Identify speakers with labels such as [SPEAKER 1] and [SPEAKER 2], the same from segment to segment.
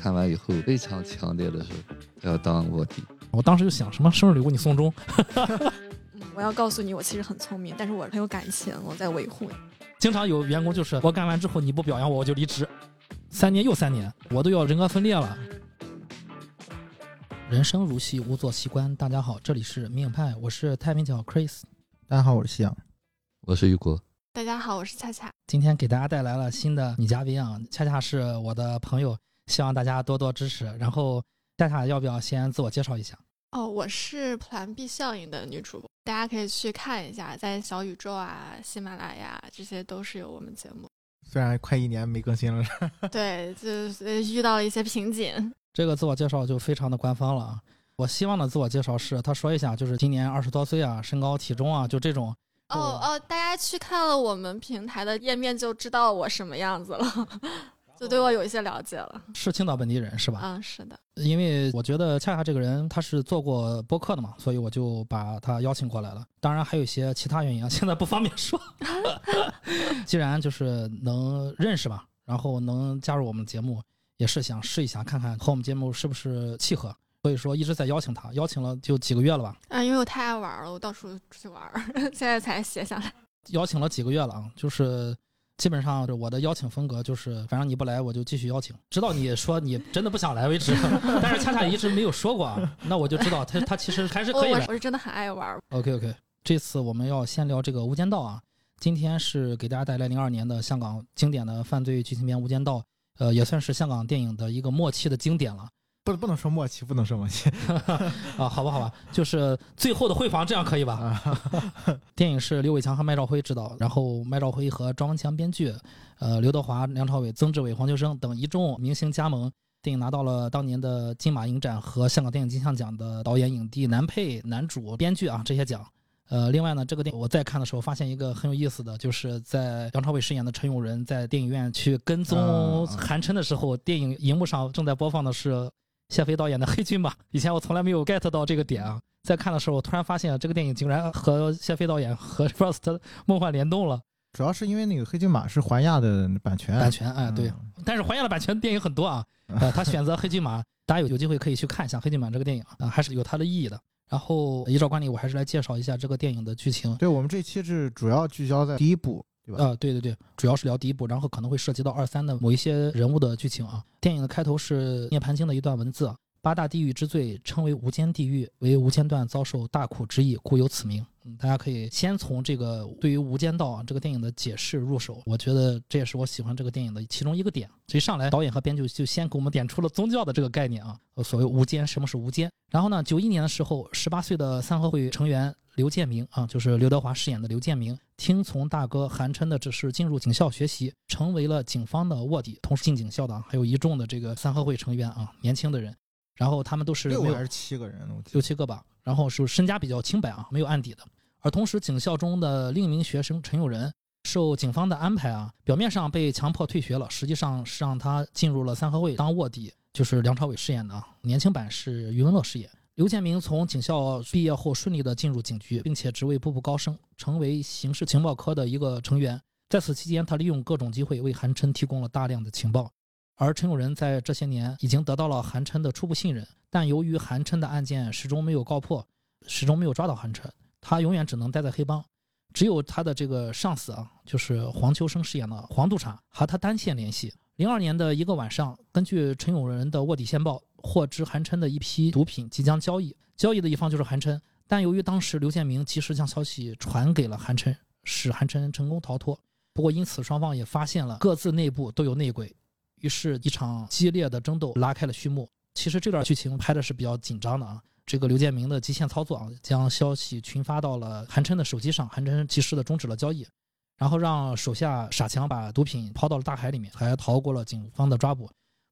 [SPEAKER 1] 看完以后非常强烈的说要当卧底。
[SPEAKER 2] 我当时就想，什么生日礼物你送钟？
[SPEAKER 3] 嗯，我要告诉你，我其实很聪明，但是我很有感情，我在维护你。
[SPEAKER 2] 经常有员工就是我干完之后你不表扬我，我就离职。三年又三年，我都要人格分裂了。人生如戏，无作习惯。大家好，这里是明派，我是太平角 Chris。
[SPEAKER 4] 大家好，我是夕阳。
[SPEAKER 1] 我是雨果。
[SPEAKER 3] 大家好，我是恰恰。
[SPEAKER 2] 今天给大家带来了新的女嘉宾啊，恰恰是我的朋友，希望大家多多支持。然后夏夏要不要先自我介绍一下？
[SPEAKER 3] 哦，我是 Plan B 效应的女主播，大家可以去看一下，在小宇宙啊、喜马拉雅这些都是有我们节目。
[SPEAKER 4] 虽然快一年没更新了，
[SPEAKER 3] 对，就是遇到了一些瓶颈。
[SPEAKER 2] 这个自我介绍就非常的官方了啊。我希望的自我介绍是，他说一下，就是今年二十多岁啊，身高体重啊，就这种。
[SPEAKER 3] 哦哦，大家去看了我们平台的页面就知道我什么样子了，就对我有一些了解了。
[SPEAKER 2] 是青岛本地人是吧？
[SPEAKER 3] 嗯，是的。
[SPEAKER 2] 因为我觉得恰恰这个人他是做过播客的嘛，所以我就把他邀请过来了。当然还有一些其他原因啊，现在不方便说。既然就是能认识吧，然后能加入我们节目，也是想试一下看看和我们节目是不是契合。所以说一直在邀请他，邀请了就几个月了吧？
[SPEAKER 3] 啊，因为我太爱玩了，我到处出去玩，现在才写下来。
[SPEAKER 2] 邀请了几个月了啊，就是基本上我的邀请风格就是，反正你不来我就继续邀请，直到你说你真的不想来为止。但是恰恰一直没有说过啊，那我就知道他他其实还是可以的。
[SPEAKER 3] 我是真的很爱玩。
[SPEAKER 2] OK OK，这次我们要先聊这个《无间道》啊，今天是给大家带来零二年的香港经典的犯罪剧情片《无间道》，呃，也算是香港电影的一个末期的经典了。
[SPEAKER 4] 不不能说默契，不能说默契
[SPEAKER 2] 啊！好吧，好吧，就是最后的汇房，这样可以吧？电影是刘伟强和麦兆辉执导，然后麦兆辉和庄文强编剧，呃，刘德华、梁朝伟、曾志伟、黄秋生等一众明星加盟。电影拿到了当年的金马影展和香港电影金像奖的导演影帝、男配、男主、编剧啊这些奖。呃，另外呢，这个电影我在看的时候发现一个很有意思的，就是在梁朝伟饰演的陈永仁在电影院去跟踪韩琛的时候，电影荧幕上正在播放的是。谢飞导演的《黑骏马》，以前我从来没有 get 到这个点啊，在看的时候，我突然发现这个电影竟然和谢飞导演和 First 梦幻联动了。
[SPEAKER 4] 主要是因为那个《黑骏马》是环亚的版权，
[SPEAKER 2] 版权哎对，但是环亚的版权电影很多啊，呃，他选择《黑骏马》，大家有有机会可以去看一下《黑骏马》这个电影啊，还是有它的意义的。然后依照惯例，我还是来介绍一下这个电影的剧情。
[SPEAKER 4] 对我们这期是主要聚焦在第一部。
[SPEAKER 2] 啊，对对对，主要是聊第一部，然后可能会涉及到二三的某一些人物的剧情啊。电影的开头是《涅盘经》的一段文字。八大地狱之最称为无间地狱，为无间断遭受大苦之意，故有此名。嗯，大家可以先从这个对于《无间道啊》这个电影的解释入手，我觉得这也是我喜欢这个电影的其中一个点。所以上来导演和编剧就先给我们点出了宗教的这个概念啊，所谓无间，什么是无间？然后呢，九一年的时候，十八岁的三合会成员刘建明啊，就是刘德华饰演的刘建明，听从大哥韩琛的指示进入警校学习，成为了警方的卧底。同时进警校的还有一众的这个三合会成员啊，年轻的人。然后他们都是
[SPEAKER 4] 六还是七个人？
[SPEAKER 2] 六七个吧。然后是身家比较清白啊，没有案底的。而同时，警校中的另一名学生陈友仁受警方的安排啊，表面上被强迫退学了，实际上是让他进入了三合会当卧底，就是梁朝伟饰演的啊。年轻版是余文乐饰演。刘建明从警校毕业后顺利的进入警局，并且职位步步高升，成为刑事情报科的一个成员。在此期间，他利用各种机会为韩琛提供了大量的情报。而陈永仁在这些年已经得到了韩琛的初步信任，但由于韩琛的案件始终没有告破，始终没有抓到韩琛，他永远只能待在黑帮。只有他的这个上司啊，就是黄秋生饰演的黄督察和他单线联系。零二年的一个晚上，根据陈永仁的卧底线报，获知韩琛的一批毒品即将交易，交易的一方就是韩琛。但由于当时刘建明及时将消息传给了韩琛，使韩琛成功逃脱。不过因此双方也发现了各自内部都有内鬼。于是，一场激烈的争斗拉开了序幕。其实这段剧情拍的是比较紧张的啊。这个刘建明的极限操作啊，将消息群发到了韩琛的手机上，韩琛及时的终止了交易，然后让手下傻强把毒品抛到了大海里面，还逃过了警方的抓捕。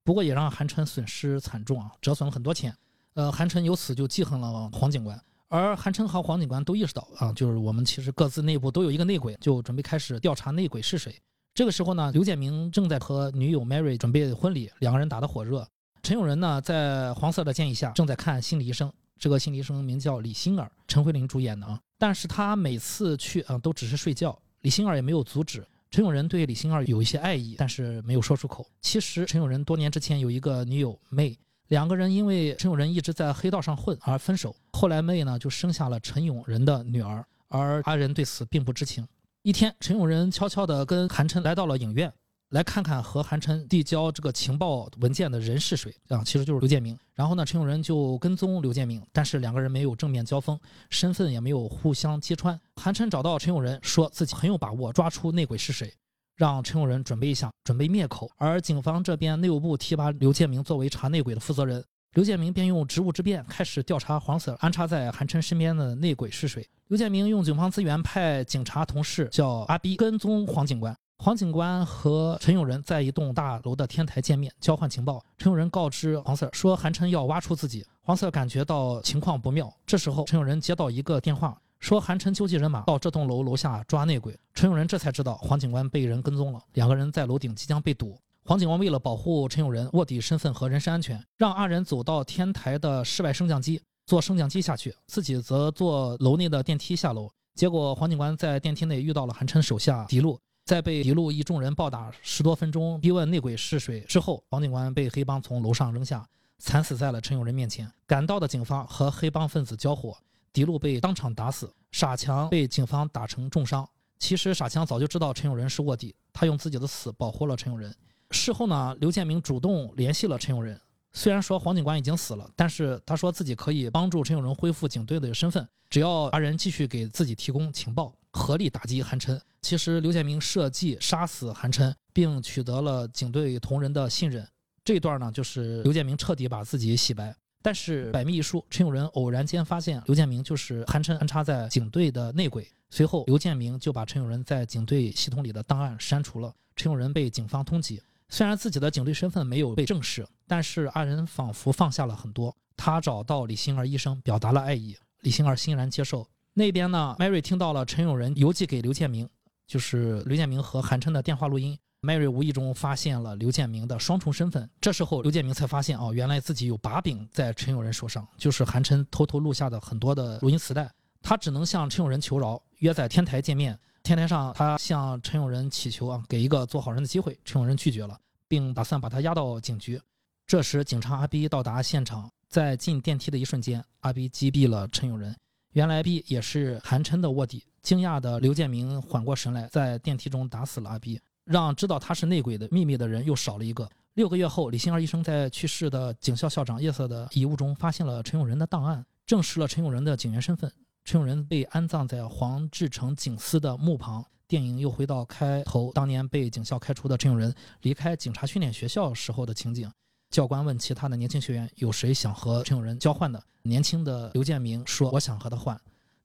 [SPEAKER 2] 不过也让韩琛损失惨重啊，折损了很多钱。呃，韩琛由此就记恨了黄警官，而韩琛和黄警官都意识到啊，就是我们其实各自内部都有一个内鬼，就准备开始调查内鬼是谁。这个时候呢，刘建明正在和女友 Mary 准备婚礼，两个人打得火热。陈永仁呢，在黄色的建议下，正在看心理医生。这个心理医生名叫李星儿，陈慧琳主演的啊。但是他每次去啊，都只是睡觉。李星儿也没有阻止。陈永仁对李星儿有一些爱意，但是没有说出口。其实陈永仁多年之前有一个女友妹，两个人因为陈永仁一直在黑道上混而分手。后来妹呢就生下了陈永仁的女儿，而阿仁对此并不知情。一天，陈永仁悄悄地跟韩琛来到了影院。来看看和韩琛递交这个情报文件的人是谁啊？其实就是刘建明。然后呢，陈永仁就跟踪刘建明，但是两个人没有正面交锋，身份也没有互相揭穿。韩琛找到陈永仁，说自己很有把握抓出内鬼是谁，让陈永仁准备一下，准备灭口。而警方这边内务部提拔刘建明作为查内鬼的负责人，刘建明便用职务之便开始调查黄 Sir 安插在韩琛身边的内鬼是谁。刘建明用警方资源派警察同事叫阿 B 跟踪黄警官。黄警官和陈永仁在一栋大楼的天台见面，交换情报。陈永仁告知黄 Sir 说韩琛要挖出自己，黄 Sir 感觉到情况不妙。这时候，陈永仁接到一个电话，说韩琛纠集人马到这栋楼楼下抓内鬼。陈永仁这才知道黄警官被人跟踪了，两个人在楼顶即将被堵。黄警官为了保护陈永仁卧底身份和人身安全，让二人走到天台的室外升降机，坐升降机下去，自己则坐楼内的电梯下楼。结果，黄警官在电梯内遇到了韩琛手下迪路。在被一路一众人暴打十多分钟，逼问内鬼是谁之后，黄警官被黑帮从楼上扔下，惨死在了陈永仁面前。赶到的警方和黑帮分子交火，迪路被当场打死，傻强被警方打成重伤。其实傻强早就知道陈永仁是卧底，他用自己的死保护了陈永仁。事后呢，刘建明主动联系了陈永仁。虽然说黄警官已经死了，但是他说自己可以帮助陈永仁恢复警队的身份，只要阿仁继续给自己提供情报，合力打击韩琛。其实刘建明设计杀死韩琛，并取得了警队同仁的信任，这段呢，就是刘建明彻底把自己洗白。但是百密一疏，陈永仁偶然间发现刘建明就是韩琛安插在警队的内鬼，随后刘建明就把陈永仁在警队系统里的档案删除了。陈永仁被警方通缉。虽然自己的警队身份没有被证实，但是二人仿佛放下了很多。他找到李星儿医生，表达了爱意，李星儿欣然接受。那边呢，Mary 听到了陈永仁邮寄给刘建明，就是刘建明和韩琛的电话录音。Mary 无意中发现了刘建明的双重身份。这时候，刘建明才发现，哦，原来自己有把柄在陈永仁手上，就是韩琛偷偷录下的很多的录音磁带。他只能向陈永仁求饶，约在天台见面。天台上，他向陈永仁祈求啊，给一个做好人的机会。陈永仁拒绝了，并打算把他押到警局。这时，警察阿 B 到达现场，在进电梯的一瞬间，阿 B 击毙了陈永仁。原来 B 也是韩琛的卧底。惊讶的刘建明缓过神来，在电梯中打死了阿 B，让知道他是内鬼的秘密的人又少了一个。六个月后，李星儿医生在去世的警校校长叶瑟的遗物中发现了陈永仁的档案，证实了陈永仁的警员身份。陈永仁被安葬在黄志成警司的墓旁。电影又回到开头，当年被警校开除的陈永仁离开警察训练学校时候的情景。教官问其他的年轻学员有谁想和陈永仁交换的？年轻的刘建明说：“我想和他换。”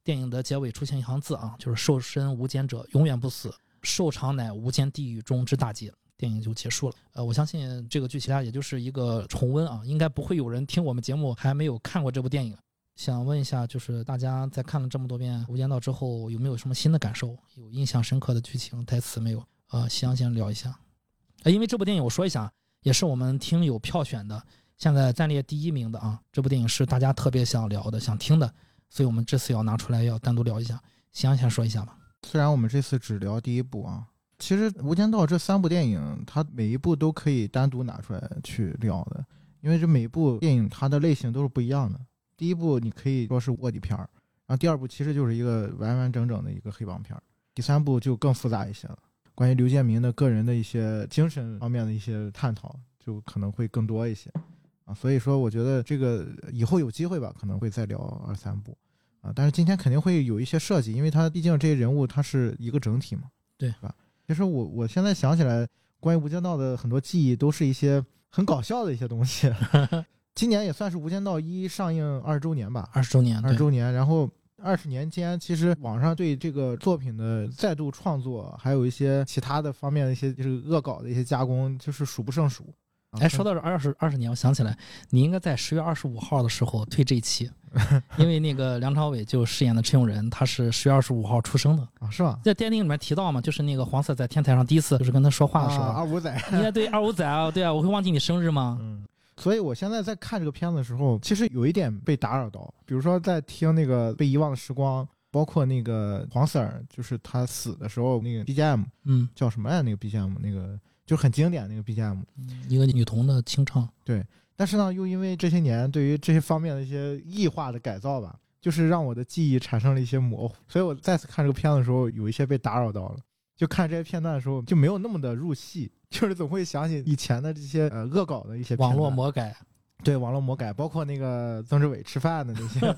[SPEAKER 2] 电影的结尾出现一行字啊，就是“瘦身无间者永远不死，瘦长乃无间地狱中之大劫”。电影就结束了。呃，我相信这个剧情啊，也就是一个重温啊，应该不会有人听我们节目还没有看过这部电影。想问一下，就是大家在看了这么多遍《无间道》之后，有没有什么新的感受？有印象深刻的剧情、台词没有？呃，夕阳先聊一下。呃，因为这部电影，我说一下，也是我们听友票选的，现在暂列第一名的啊。这部电影是大家特别想聊的、想听的，所以我们这次要拿出来，要单独聊一下。夕阳先说一下吧。
[SPEAKER 4] 虽然我们这次只聊第一部啊，其实《无间道》这三部电影，它每一部都可以单独拿出来去聊的，因为这每部电影它的类型都是不一样的。第一部你可以说是卧底片儿，然后第二部其实就是一个完完整整的一个黑帮片儿，第三部就更复杂一些了。关于刘建明的个人的一些精神方面的一些探讨，就可能会更多一些啊。所以说，我觉得这个以后有机会吧，可能会再聊二三部啊。但是今天肯定会有一些设计，因为他毕竟这些人物他是一个整体嘛，
[SPEAKER 2] 对
[SPEAKER 4] 吧？其实我我现在想起来，关于无间道的很多记忆都是一些很搞笑的一些东西。今年也算是《无间道一》上映二十周年吧，
[SPEAKER 2] 二十周年，
[SPEAKER 4] 二十周年。然后二十年间，其实网上对这个作品的再度创作，还有一些其他的方面的一些就是恶搞的一些加工，就是数不胜数。
[SPEAKER 2] 哎，说到这二十二十年，我想起来，你应该在十月二十五号的时候推这一期，因为那个梁朝伟就饰演的陈永仁，他是十月二十五号出生的
[SPEAKER 4] 啊，是吧？
[SPEAKER 2] 在电影里面提到嘛，就是那个黄色在天台上第一次就是跟他说话的时候，
[SPEAKER 4] 二五仔，
[SPEAKER 2] 应该对二五仔啊，对啊，我会忘记你生日吗？
[SPEAKER 4] 嗯。所以，我现在在看这个片子的时候，其实有一点被打扰到。比如说，在听那个《被遗忘的时光》，包括那个黄 Sir，就是他死的时候那个 BGM
[SPEAKER 2] 嗯，
[SPEAKER 4] 叫什么来着？那个 BGM 那个就很经典那个 BGM。
[SPEAKER 2] 一个女童的清唱，对
[SPEAKER 4] 但是呢，又因为这些年对于这些方面的一些异化的改造吧，就是让我的记忆产生了一些模糊，所以我再次看这个片子的时候，有一些被打扰到了。就看这些片段的时候，就没有那么的入戏，就是总会想起以前的这些呃恶搞的一些
[SPEAKER 2] 网络魔改，
[SPEAKER 4] 对网络魔改，包括那个曾志伟吃饭的那些，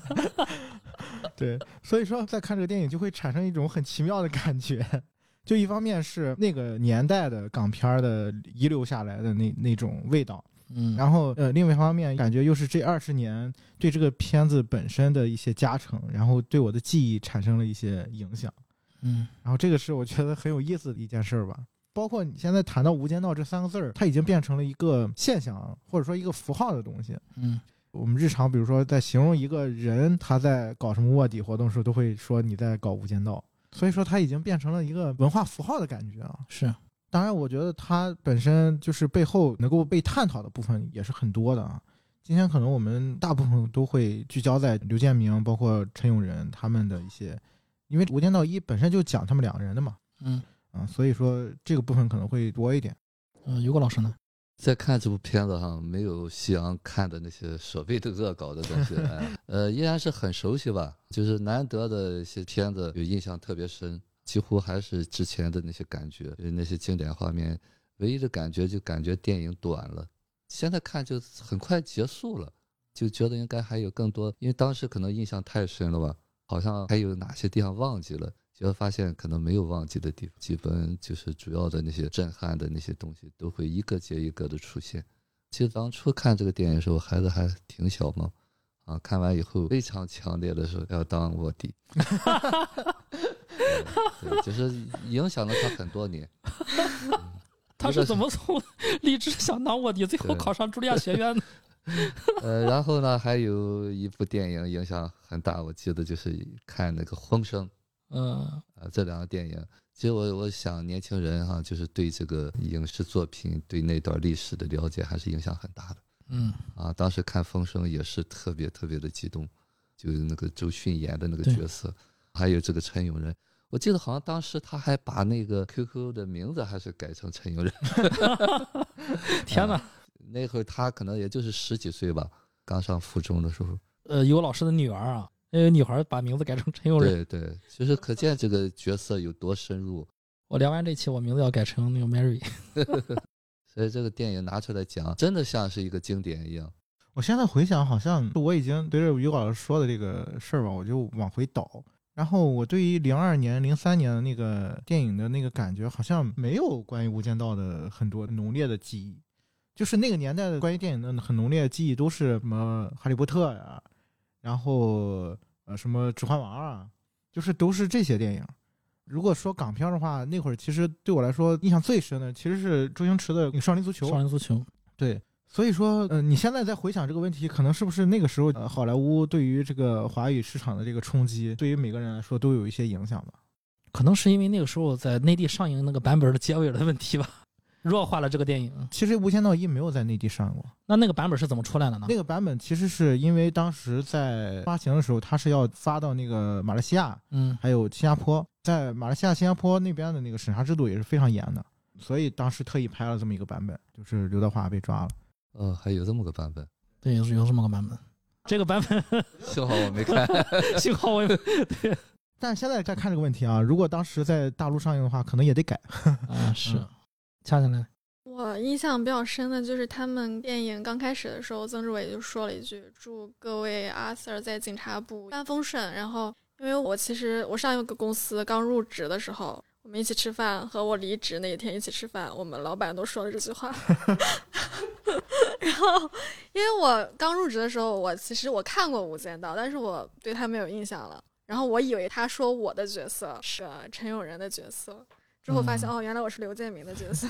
[SPEAKER 4] 对，所以说在看这个电影就会产生一种很奇妙的感觉。就一方面是那个年代的港片儿的遗留下来的那那种味道，
[SPEAKER 2] 嗯，
[SPEAKER 4] 然后呃，另外一方面感觉又是这二十年对这个片子本身的一些加成，然后对我的记忆产生了一些影响。
[SPEAKER 2] 嗯
[SPEAKER 4] 然后这个是我觉得很有意思的一件事儿吧。包括你现在谈到“无间道”这三个字儿，它已经变成了一个现象，或者说一个符号的东西。
[SPEAKER 2] 嗯
[SPEAKER 4] 我们日常比如说在形容一个人他在搞什么卧底活动的时候，都会说你在搞无间道。所以说它已经变成了一个文化符号的感觉啊。
[SPEAKER 2] 是，
[SPEAKER 4] 当然，我觉得它本身就是背后能够被探讨的部分也是很多的啊。今天可能我们大部分都会聚焦在刘建明，包括陈永仁他们的一些，因为《无间道一》本身就讲他们两个人的嘛，
[SPEAKER 2] 嗯
[SPEAKER 4] 啊，所以说这个部分可能会多一点。
[SPEAKER 2] 呃，于果老师呢？
[SPEAKER 1] 在看这部片子哈，没有夕阳看的那些所谓的恶搞的东西，哎呃，依然是很熟悉吧。就是难得的一些片子，有印象特别深，几乎还是之前的那些感觉，就是那些经典画面。唯一的感觉就感觉电影短了，现在看就很快结束了，就觉得应该还有更多，因为当时可能印象太深了吧，好像还有哪些地方忘记了。结果发现可能没有忘记的地方，基本就是主要的那些震撼的那些东西都会一个接一个的出现。其实当初看这个电影的时候，孩子还挺小嘛，啊，看完以后非常强烈的说要当卧底，对，对就是影响了他很多年。
[SPEAKER 2] 他是怎么从立志想当卧底，最后考上茱莉亚学院的？
[SPEAKER 1] 呃，然后呢，还有一部电影影响很大，我记得就是看那个《风声》
[SPEAKER 2] 嗯
[SPEAKER 1] 啊，这两个电影，其实我我想年轻人哈、就是对这个影视作品、对那段历史的了解还是影响很大的
[SPEAKER 2] 嗯，
[SPEAKER 1] 啊。当时看《风声》也是特别特别的激动，就是那个周迅演的那个角色，还有这个陈永仁。我记得好像当时他还把那个 QQ 的名字还是改成陈永仁，
[SPEAKER 2] 天哪！
[SPEAKER 1] 那会儿他可能也就是十几岁吧，刚上附中的时候。
[SPEAKER 2] 呃，有老师的女儿啊，那个女孩把名字改成陈友仁。
[SPEAKER 1] 对对，其实可见这个角色有多深入。
[SPEAKER 2] 我聊完这期，我名字要改成那个 Mary。
[SPEAKER 1] 所以这个电影拿出来讲，真的像是一个经典一样。
[SPEAKER 4] 我现在回想，好像我已经对着于老师说的这个事儿吧，我就往回倒。然后我对于零二年、零三年的那个电影的那个感觉，好像没有关于《无间道》的很多浓烈的记忆。就是那个年代的关于电影的很浓烈的记忆，都是什么《哈利波特》呀，然后呃什么《指环王》啊，就是都是这些电影。如果说港片的话，那会儿其实对我来说印象最深的其实是周星驰的《少林足球》。
[SPEAKER 2] 少林足球。
[SPEAKER 4] 对，所以说，呃，你现在在回想这个问题，可能是不是那个时候，呃，好莱坞对于这个华语市场的这个冲击，对于每个人来说都有一些影响吧？
[SPEAKER 2] 可能是因为那个时候在内地上映那个版本的结尾的问题吧，弱化了这个电影。
[SPEAKER 4] 其实《无间道一》没有在内地上过，
[SPEAKER 2] 那那个版本是怎么出来的呢
[SPEAKER 4] 那？个版本其实是因为当时在发行的时候，它是要发到那个马来西亚，
[SPEAKER 2] 嗯
[SPEAKER 4] 还有新加坡，在马来西亚、新加坡那边的那个审查制度也是非常严的，所以当时特意拍了这么一个版本，就是刘德华被抓了。
[SPEAKER 1] 哦，还有这么个版本，
[SPEAKER 2] 对，有有这么个版本。这个版本
[SPEAKER 1] 幸好我没看。
[SPEAKER 2] 幸好我有
[SPEAKER 4] 但现在再看这个问题啊，如果当时在大陆上映的话，可能也得改。
[SPEAKER 2] 啊，是
[SPEAKER 4] 嗯
[SPEAKER 2] 掐下来。
[SPEAKER 3] 我印象比较深的就是他们电影刚开始的时候，曾志伟就说了一句：“祝各位阿 Sir 在警察部一帆风顺。”然后，因为我其实我上一个公司刚入职的时候，我们一起吃饭，和我离职那一天一起吃饭，我们老板都说了这句话。然后，因为我刚入职的时候，我其实我看过《无间道》，但是我对他没有印象了。然后我以为他说我的角色是陈永仁的角色，之后发现、
[SPEAKER 2] 嗯
[SPEAKER 3] 哦，原来我是刘建明的角色。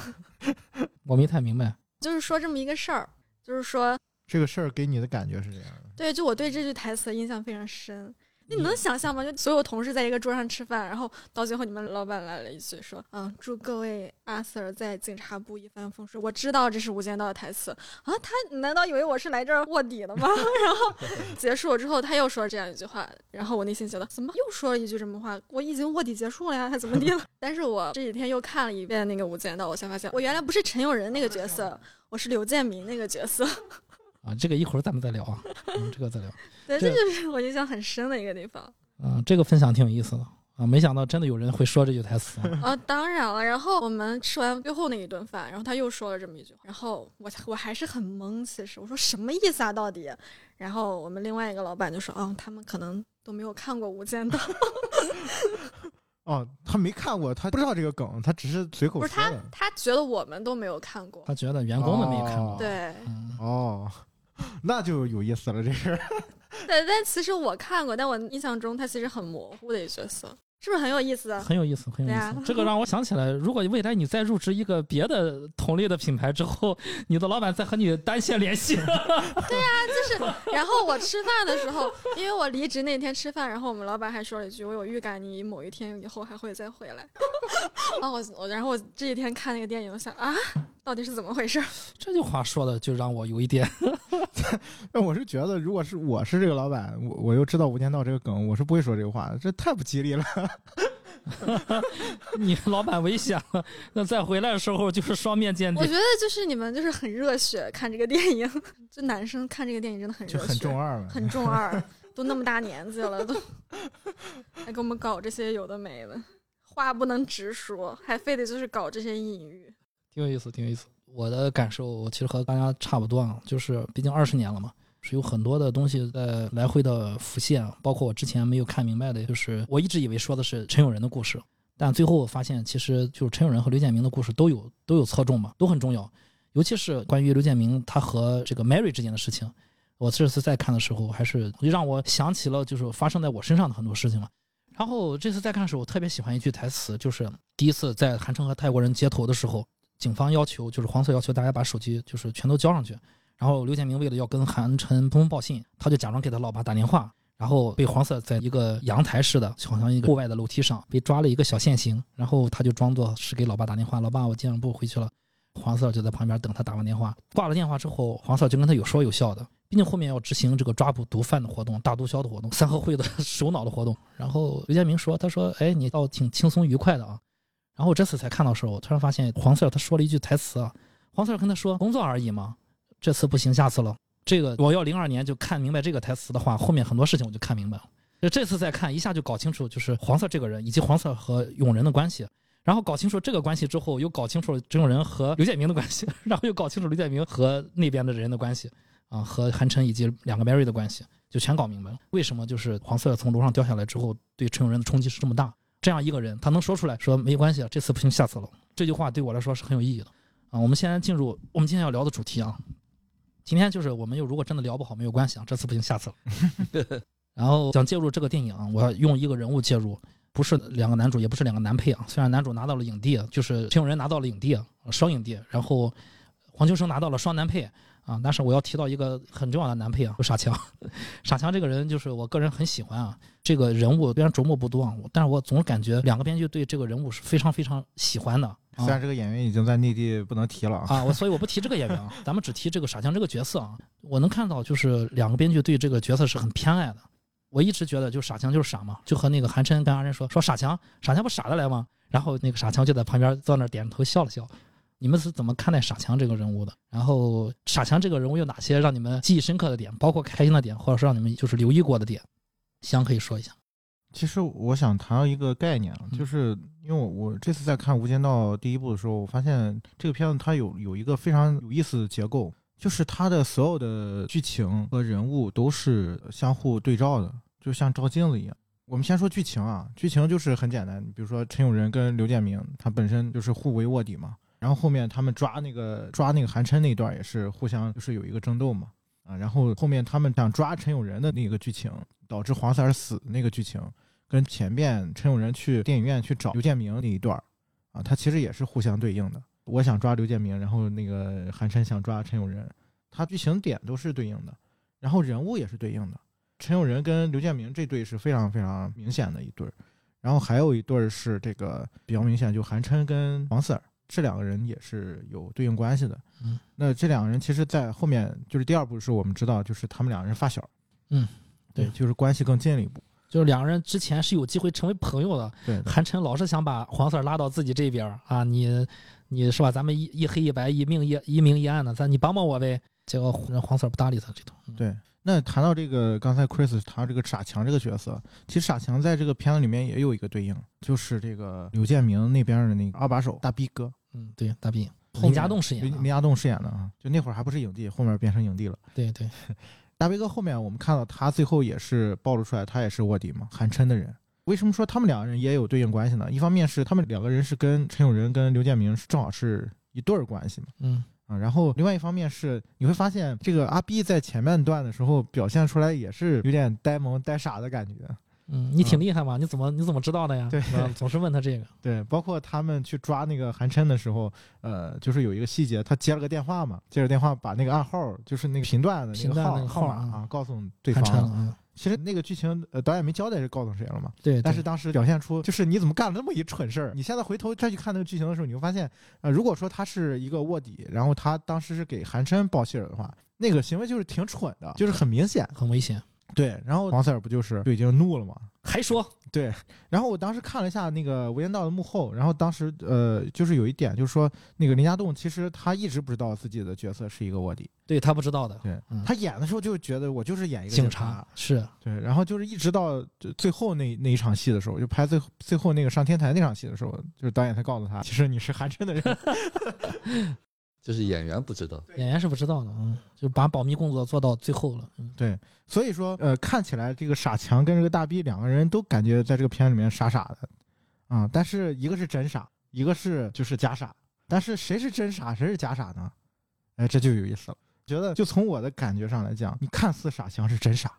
[SPEAKER 2] 我没太明白。
[SPEAKER 3] 就是说这么一个事儿，就是说，
[SPEAKER 4] 这个事儿给你的感觉是这样的。
[SPEAKER 3] 对，就我对这句台词印象非常深。你能想象吗？就所有同事在一个桌上吃饭，然后到最后你们老板来了一句说：“嗯，祝各位阿 Sir 在警察部一帆风顺。”我知道这是《无间道》的台词啊，他难道以为我是来这儿卧底的吗？然后 结束了之后，他又说了这样一句话，然后我内心觉得怎么又说了一句什么话？我已经卧底结束了呀，还怎么地了？但是我这几天又看了一遍那个《无间道》，我才发现我原来不是陈永仁那个角色，我是刘建明那个角色。
[SPEAKER 2] 啊，这个一会儿咱们再聊啊，嗯，这个再聊。
[SPEAKER 3] 对，
[SPEAKER 2] 这
[SPEAKER 3] 这就是我印象很深的一个地方。
[SPEAKER 2] 嗯，这个分享挺有意思的啊，没想到真的有人会说这句台词。
[SPEAKER 3] 啊，当然了。然后我们吃完最后那一顿饭，然后他又说了这么一句话，然后我我还是很懵，其实我说什么意思啊，到底？然后我们另外一个老板就说，哦，他们可能都没有看过《无间道》。
[SPEAKER 4] 哦，他没看过，他不知道这个梗，他只是随口
[SPEAKER 3] 不是他。，他觉得我们都没有看过。
[SPEAKER 2] 他觉得员工们没看过。
[SPEAKER 4] 哦
[SPEAKER 3] 对
[SPEAKER 2] 嗯，
[SPEAKER 4] 哦，那就有意思了，这是。
[SPEAKER 3] 但，但其实我看过，但我印象中他其实很模糊的一个角色，是不是很有意思啊？
[SPEAKER 2] 很有意思，很有意思。这个让我想起来，如果未来你再入职一个别的同类的品牌之后，你的老板再和你单线联系，对呀
[SPEAKER 3] 就是，然后我吃饭的时候，因为我离职那天吃饭，然后我们老板还说了一句：“我有预感你某一天以后还会再回来。”然后我我然后我这几天看那个电影，我想啊，到底是怎么回事？
[SPEAKER 2] 这句话说的就让我有一点，
[SPEAKER 4] 那我是觉得，如果是我是这个老板，我我又知道《无间道》这个梗，我是不会说这个话的，这太不吉利了。
[SPEAKER 2] 你老板危险了，那再回来的时候就是双面间谍。
[SPEAKER 3] 我觉得就是你们就是很热血看这个电影，就男生看这个电影真的很热血，
[SPEAKER 4] 就很中二嘛。
[SPEAKER 3] 很中二，都那么大年纪了，都还给我们搞这些有的没的，话不能直说，还非得就是搞这些隐喻。
[SPEAKER 2] 挺有意思，挺有意思。我的感受其实和大家差不多啊，就是毕竟二十年了嘛，是有很多的东西在来回的浮现，包括我之前没有看明白的，就是我一直以为说的是陈永仁的故事，但最后我发现其实就是陈永仁和刘建明的故事都有都有侧重嘛，都很重要，尤其是关于刘建明他和这个 Mary 之间的事情，我这次再看的时候，还是让我想起了就是发生在我身上的很多事情嘛。然后这次再看的时候，我特别喜欢一句台词，就是第一次在韩城和泰国人接头的时候，警方要求就是黄色要求大家把手机就是全都交上去。然后刘建明为了要跟韩晨通风报信，他就假装给他老爸打电话，然后被黄色在一个阳台似的，好像一个户外的楼梯上被抓了一个小现行，然后他就装作是给老爸打电话，老爸我接上不回去了。黄色就在旁边等他打完电话，挂了电话之后，黄色就跟他有说有笑的，毕竟后面要执行这个抓捕毒贩的活动、大毒枭的活动、三合会的 首脑的活动。然后刘建明说：“他说，哎，你倒挺轻松愉快的啊。”然后这次才看到时候，我突然发现黄色他说了一句台词啊，黄色跟他说：“工作而已嘛，这次不行，下次了。”这个我要零二年就看明白这个台词的话，后面很多事情我就看明白了。就这次再看，一下就搞清楚就是黄色这个人以及黄色和永仁的关系。然后搞清楚这个关系之后，又搞清楚了陈永仁和刘建明的关系，然后又搞清楚刘建明和那边的人的关系，啊，和韩晨以及两个 Mary 的关系，就全搞明白了。为什么就是黄色从楼上掉下来之后，对陈永仁的冲击是这么大？这样一个人，他能说出来说没关系，这次不行，下次了。这句话对我来说是很有意义的啊。我们现在进入我们今天要聊的主题啊。今天就是我们又如果真的聊不好没有关系啊，这次不行，下次了。然后想介入这个电影啊，我要用一个人物介入。不是两个男主，也不是两个男配啊。虽然男主拿到了影帝，就是陈永仁拿到了影帝，双影帝，然后黄秋生拿到了双男配啊。但是我要提到一个很重要的男配啊，就傻强。傻强这个人就是我个人很喜欢啊，这个人物虽然琢磨不多啊，但是我总感觉两个编剧对这个人物是非常非常喜欢的。啊
[SPEAKER 4] 虽然这个演员已经在内地不能提了啊，
[SPEAKER 2] 啊，我所以我不提这个演员啊，咱们只提这个傻强这个角色啊。我能看到就是两个编剧对这个角色是很偏爱的。我一直觉得就傻强就是傻嘛，就和那个韩琛跟阿仁说说傻强，傻强不傻得来吗？然后那个傻强就在旁边坐那儿点头笑了笑。你们是怎么看待傻强这个人物的？然后傻强这个人物有哪些让你们记忆深刻的点，包括开心的点，或者是让你们就是留意过的点？香可以说一下。
[SPEAKER 4] 其实我想谈到一个概念就是因为我我这次在看《无间道》第一部的时候，我发现这个片子它有有一个非常有意思的结构，就是它的所有的剧情和人物都是相互对照的，就像照镜子一样。我们先说剧情啊，剧情就是很简单，比如说陈永仁跟刘建明，他本身就是互为卧底嘛，然后后面他们抓那个抓那个韩琛那一段也是互相就是有一个争斗嘛，啊，然后后面他们想抓陈永仁的那个剧情，导致黄三儿死的那个剧情，跟前面陈永仁去电影院去找刘建明那一段儿啊，他其实也是互相对应的。我想抓刘建明，然后那个韩琛想抓陈永仁，他剧情点都是对应的，然后人物也是对应的。陈永仁跟刘建明这对是非常非常明显的一对儿，然后还有一对儿是这个比较明显，就韩琛跟王四儿这两个人也是有对应关系的。
[SPEAKER 2] 嗯，
[SPEAKER 4] 那这两个人其实，在后面就是第二部是我们知道，就是他们两个人发小。
[SPEAKER 2] 嗯，
[SPEAKER 4] 对，
[SPEAKER 2] 对
[SPEAKER 4] 就是关系更近了一步。
[SPEAKER 2] 就是两个人之前是有机会成为朋友的，
[SPEAKER 4] 对的，
[SPEAKER 2] 韩晨老是想把黄 Sir 拉到自己这边啊，你你是吧？咱们一一黑一白，一明一一明一暗的，咱你帮帮我呗。结果黄黄 Sir 不搭理他这头。嗯
[SPEAKER 4] 对。那谈到这个，刚才 Chris 谈到这个傻强这个角色，其实傻强在这个片子里面也有一个对应，就是这个刘建明那边的那个二把手大逼哥，
[SPEAKER 2] 嗯，对，大兵，
[SPEAKER 4] 后面
[SPEAKER 2] 林家栋饰演的
[SPEAKER 4] 林家栋饰演的啊，就那会儿还不是影帝，后面变成影帝了。
[SPEAKER 2] 对对，
[SPEAKER 4] 大飞哥后面我们看到他最后也是暴露出来，他也是卧底嘛，韩琛的人。为什么说他们两个人也有对应关系呢？一方面是他们两个人是跟陈永仁跟刘建明是正好是一对儿关系嘛，
[SPEAKER 2] 嗯，
[SPEAKER 4] 啊，然后另外一方面是你会发现这个阿 B 在前半段的时候表现出来也是有点呆萌呆傻的感觉，
[SPEAKER 2] 嗯，你挺厉害嘛？你怎么你怎么知道的呀？
[SPEAKER 4] 对
[SPEAKER 2] 总是问他这个。
[SPEAKER 4] 对，包括他们去抓那个韩琛的时候，呃，就是有一个细节，他接了个电话嘛，接着电话把那个暗号，就是那个频段的那个号号
[SPEAKER 2] 个号啊
[SPEAKER 4] 码啊，告诉对
[SPEAKER 2] 韩琛，
[SPEAKER 4] 方了。
[SPEAKER 2] 嗯，
[SPEAKER 4] 其实那个剧情，呃，导演没交代是告诉谁了嘛？
[SPEAKER 2] 对，
[SPEAKER 4] 但是当时表现出就是你怎么干了那么一蠢事儿？你现在回头再去看那个剧情的时候，你会发现，呃，如果说他是一个卧底，然后他当时是给韩琛报信儿的话，那个行为就是挺蠢的，就是很明显。
[SPEAKER 2] 很危险。
[SPEAKER 4] 对，然后黄 Sir 不就是就已经怒了吗？
[SPEAKER 2] 还说
[SPEAKER 4] 对，然后我当时看了一下那个《无间道》的幕后，然后当时呃，就是有一点，就是说那个林家栋其实他一直不知道自己的角色是一个卧底，
[SPEAKER 2] 对他不知道的，
[SPEAKER 4] 对、
[SPEAKER 2] 嗯
[SPEAKER 4] 他演的时候就觉得我就是演一个
[SPEAKER 2] 警
[SPEAKER 4] 察
[SPEAKER 2] 察，是
[SPEAKER 4] 对，然后就是一直到最后那那一场戏的时候，就拍最最后那个上天台那场戏的时候，就是导演才告诉他，其实你是韩琛的人。
[SPEAKER 1] 就是演员不知道，
[SPEAKER 2] 演员是不知道的，嗯，就把保密工作做到最后了。嗯，
[SPEAKER 4] 对，所以说呃，看起来这个傻强跟这个大逼两个人都感觉在这个片里面傻傻的，啊、但是一个是真傻，一个是就是假傻，但是谁是真傻，谁是假傻呢？哎，这就有意思了。觉得就从我的感觉上来讲，你看似傻强是真傻，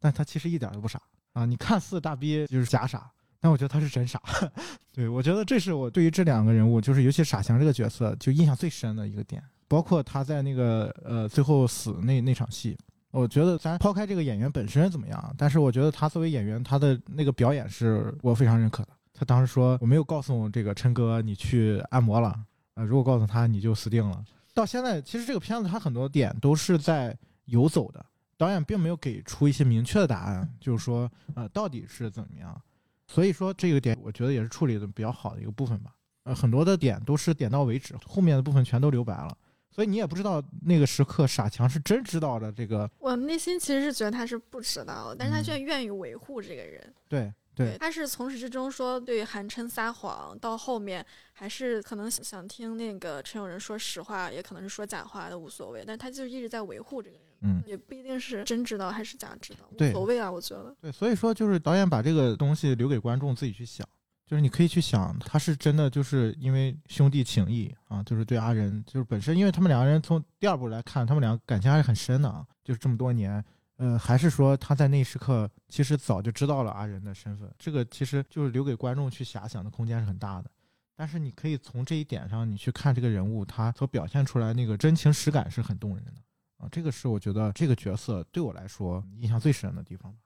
[SPEAKER 4] 但他其实一点都不傻啊。你看似大逼就是假傻，但我觉得他是真傻。对我觉得这是我对于这两个人物，就是尤其傻强这个角色，就印象最深的一个点。包括他在那个呃最后死那那场戏，我觉得咱抛开这个演员本身怎么样，但是我觉得他作为演员，他的那个表演是我非常认可的。他当时说我没有告诉这个琛哥你去按摩了，呃，如果告诉他你就死定了。到现在，其实这个片子它很多点都是在游走的，导演并没有给出一些明确的答案，就是说呃到底是怎么样。所以说这个点我觉得也是处理的比较好的一个部分吧。呃，很多的点都是点到为止，后面的部分全都留白了。所以你也不知道那个时刻傻强是真知道的这个，
[SPEAKER 3] 我内心其实是觉得他是不知道的，但是他
[SPEAKER 4] 嗯
[SPEAKER 3] 却愿意维护这个人。
[SPEAKER 4] 对对
[SPEAKER 3] 他是从始至终说对韩琛撒谎，到后面还是可能想想听那个陈友仁说实话，也可能是说假话的无所谓，但他就一直在维护这个人，
[SPEAKER 4] 嗯
[SPEAKER 3] 也不一定是真知道还是假知道，无所谓啊，我觉得。
[SPEAKER 4] 对，所以说就是导演把这个东西留给观众自己去想，就是你可以去想，他是真的就是因为兄弟情谊啊，就是对阿仁，就是本身因为他们两个人从第二部来看，他们俩感情还是很深的啊，就是这么多年。呃，还是说他在那一时刻其实早就知道了阿仁的身份，这个其实就是留给观众去遐想的空间是很大的。但是你可以从这一点上，你去看这个人物他所表现出来那个真情实感是很动人的啊，这个是我觉得这个角色对我来说印象最深的地方吧。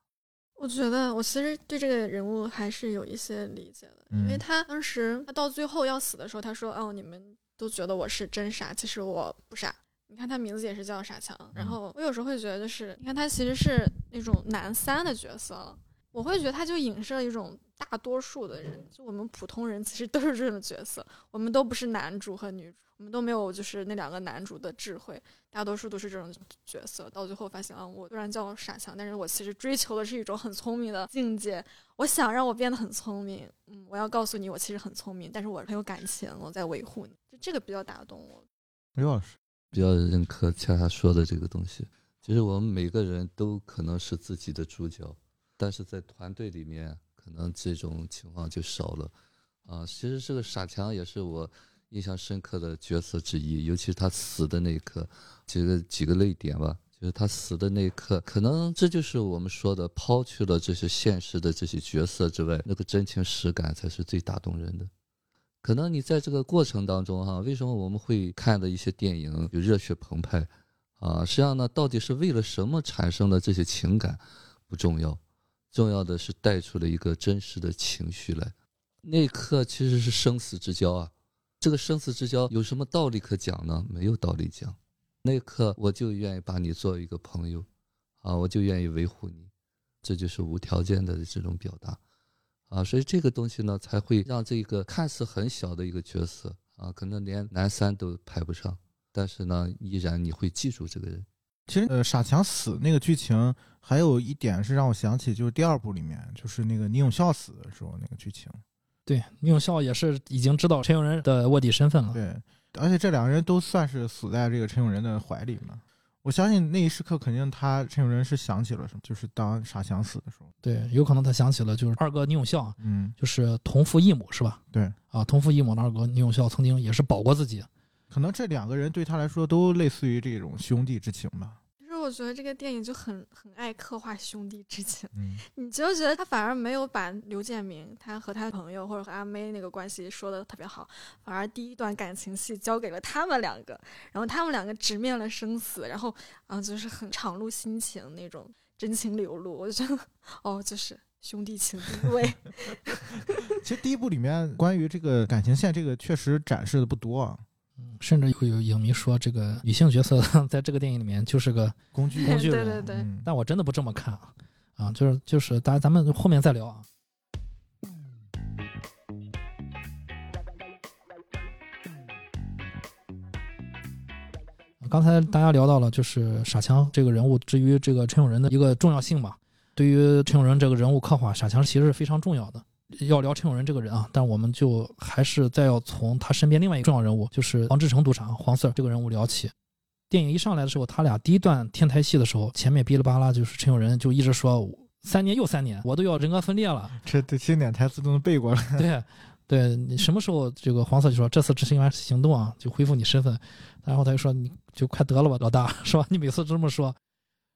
[SPEAKER 3] 我觉得我其实对这个人物还是有一些理解的，因为
[SPEAKER 4] 嗯
[SPEAKER 3] 他当时他到最后要死的时候，他说：“哦，你们都觉得我是真傻，其实我不傻。”你看他名字也是叫傻强，然后我有时候会觉得，就是你看他其实是那种男三的角色，我会觉得他就影射了一种大多数的人，就我们普通人其实都是这种角色，我们都不是男主和女主，我们都没有就是那两个男主的智慧，大多数都是这种角色。到最后发现啊，我虽然叫傻强，但是我其实追求的是一种很聪明的境界。我想让我变得很聪明，嗯，我要告诉你我其实很聪明，但是我很有感情，我在维护你，就这个比较打动我。
[SPEAKER 4] 刘老师，
[SPEAKER 1] 比较认可恰恰说的这个东西。其实我们每个人都可能是自己的主角，但是在团队里面，可能这种情况就少了。啊，其实这个傻强也是我印象深刻的角色之一，尤其是他死的那一刻，几个几个泪点吧。就是他死的那一刻，可能这就是我们说的，抛去了这些现实的这些角色之外，那个真情实感才是最打动人的。可能你在这个过程当中，哈，为什么我们会看的一些电影有热血澎湃啊？实际上呢，到底是为了什么产生的这些情感？不重要，重要的是带出了一个真实的情绪来。那一刻其实是生死之交啊，这个生死之交有什么道理可讲呢？没有道理讲。那一刻我就愿意把你做一个朋友，啊，我就愿意维护你，这就是无条件的这种表达，啊，所以这个东西呢，才会让这个看似很小的一个角色啊，可能连男三都排不上，但是呢，依然你会记住这个人。
[SPEAKER 4] 其实，呃，傻强死那个剧情，还有一点是让我想起，就是第二部里面，就是那个宁永孝死的时候那个剧情。
[SPEAKER 2] 对，宁永孝也是已经知道陈永仁的卧底身份了。
[SPEAKER 4] 对，而且这两个人都算是死在这个陈永仁的怀里嘛。我相信那一时刻，肯定他陈永仁是想起了什么，就是当傻强死的时候。
[SPEAKER 2] 对，有可能他想起了，就是二哥宁永孝，
[SPEAKER 4] 嗯，
[SPEAKER 2] 就是同父异母，是吧？
[SPEAKER 4] 对，
[SPEAKER 2] 啊，同父异母的二哥宁永孝曾经也是保过自己。
[SPEAKER 4] 可能这两个人对他来说都类似于这种兄弟之情吧。
[SPEAKER 3] 我觉得这个电影就很很爱刻画兄弟之情，
[SPEAKER 4] 嗯，
[SPEAKER 3] 你就觉得他反而没有把刘建明他和他的朋友或者和阿妹那个关系说的特别好，反而第一段感情戏交给了他们两个，然后他们两个直面了生死，然后啊就是很敞露心情那种真情流露，我就觉得哦就是兄弟情第一位。
[SPEAKER 4] 其实第一部里面关于这个感情线，这个确实展示的不多啊。
[SPEAKER 2] 甚至会有影迷说，这个女性角色 在这个电影里面就是个
[SPEAKER 4] 工具，
[SPEAKER 2] 工具
[SPEAKER 3] 对
[SPEAKER 2] 人。
[SPEAKER 3] 对对，
[SPEAKER 4] 嗯
[SPEAKER 2] 但我真的不这么看啊，啊，就是就是，大家咱们后面再聊啊。刚才大家聊到了，就是傻强这个人物，至于这个陈永仁的一个重要性吧。对于陈永仁这个人物刻画，傻强其实是非常重要的。要聊陈永仁这个人啊，但我们就还是再要从他身边另外一个重要人物，就是黄志成赌场黄 Sir 这个人物聊起。电影一上来的时候，他俩第一段天台戏的时候，前面哔哩吧啦就是陈永仁就一直说三年又三年，我都要人格分裂了。
[SPEAKER 4] 这这经典台词都能背过来。
[SPEAKER 2] 对，对你什么时候这个黄色就说这次执行完行动啊，就恢复你身份，然后他就说你就快得了吧，老大 是吧？你每次这么说，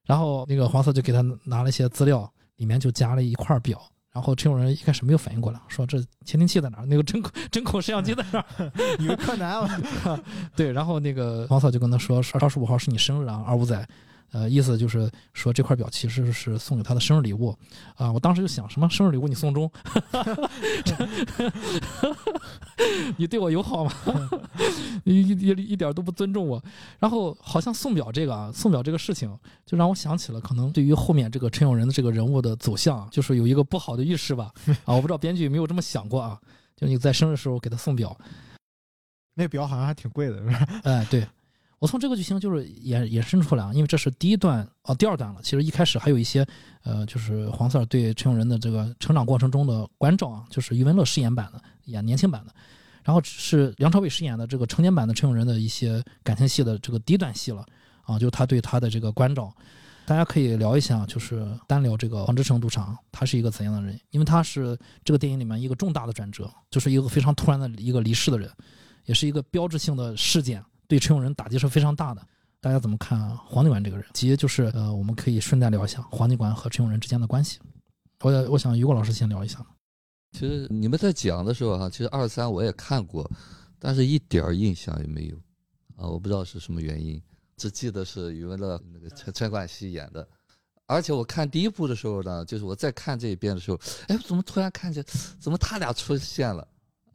[SPEAKER 2] 然后那个黄色就给他拿了一些资料，里面就夹了一块表。然后陈永仁一开始没有反应过来，说这窃听器在哪儿？那个针孔针孔摄像机在哪儿？
[SPEAKER 4] 以为柯南吗。
[SPEAKER 2] 对，然后那个黄嫂就跟他说，二十五号是你生日啊，二五仔，呃，意思就是说这块表其实是送给他的生日礼物啊。我当时就想，什么生日礼物你送钟？你对我友好吗？一一一一点都不尊重我。然后好像送表这个啊，送表这个事情，就让我想起了可能对于后面这个陈永仁的这个人物的走向啊，就是有一个不好的预示吧。啊，我不知道编剧有没有这么想过啊？就你在生日时候给他送表，
[SPEAKER 4] 那表好像还挺贵的，是吧？
[SPEAKER 2] 哎，对，我从这个剧情就是衍衍生出来啊，因为这是第一段哦，第二段了。其实一开始还有一些呃，就是黄 Sir 对陈永仁的这个成长过程中的关照啊，就是余文乐饰演版的，演年轻版的，然后是梁朝伟饰演的这个成年版的陈永仁的一些感情戏的这个第一段戏了啊，就是他对他的这个关照。大家可以聊一下，就是单聊这个黄志成赌场，他是一个怎样的人？因为他是这个电影里面一个重大的转折，就是一个非常突然的一个离世的人，也是一个标志性的事件，对陈永仁打击是非常大的。大家怎么看啊黄警官这个人？其实就是呃，我们可以顺带聊一下黄警官和陈永仁之间的关系。我我想于果老师先聊一下。
[SPEAKER 1] 其实你们在讲的时候哈、其实二三我也看过，但是一点儿印象也没有啊，我不知道是什么原因，只记得是余文乐那个陈陈冠希演的。而且我看第一部的时候呢，就是我再看这一遍的时候，哎，怎么突然看见，怎么他俩出现了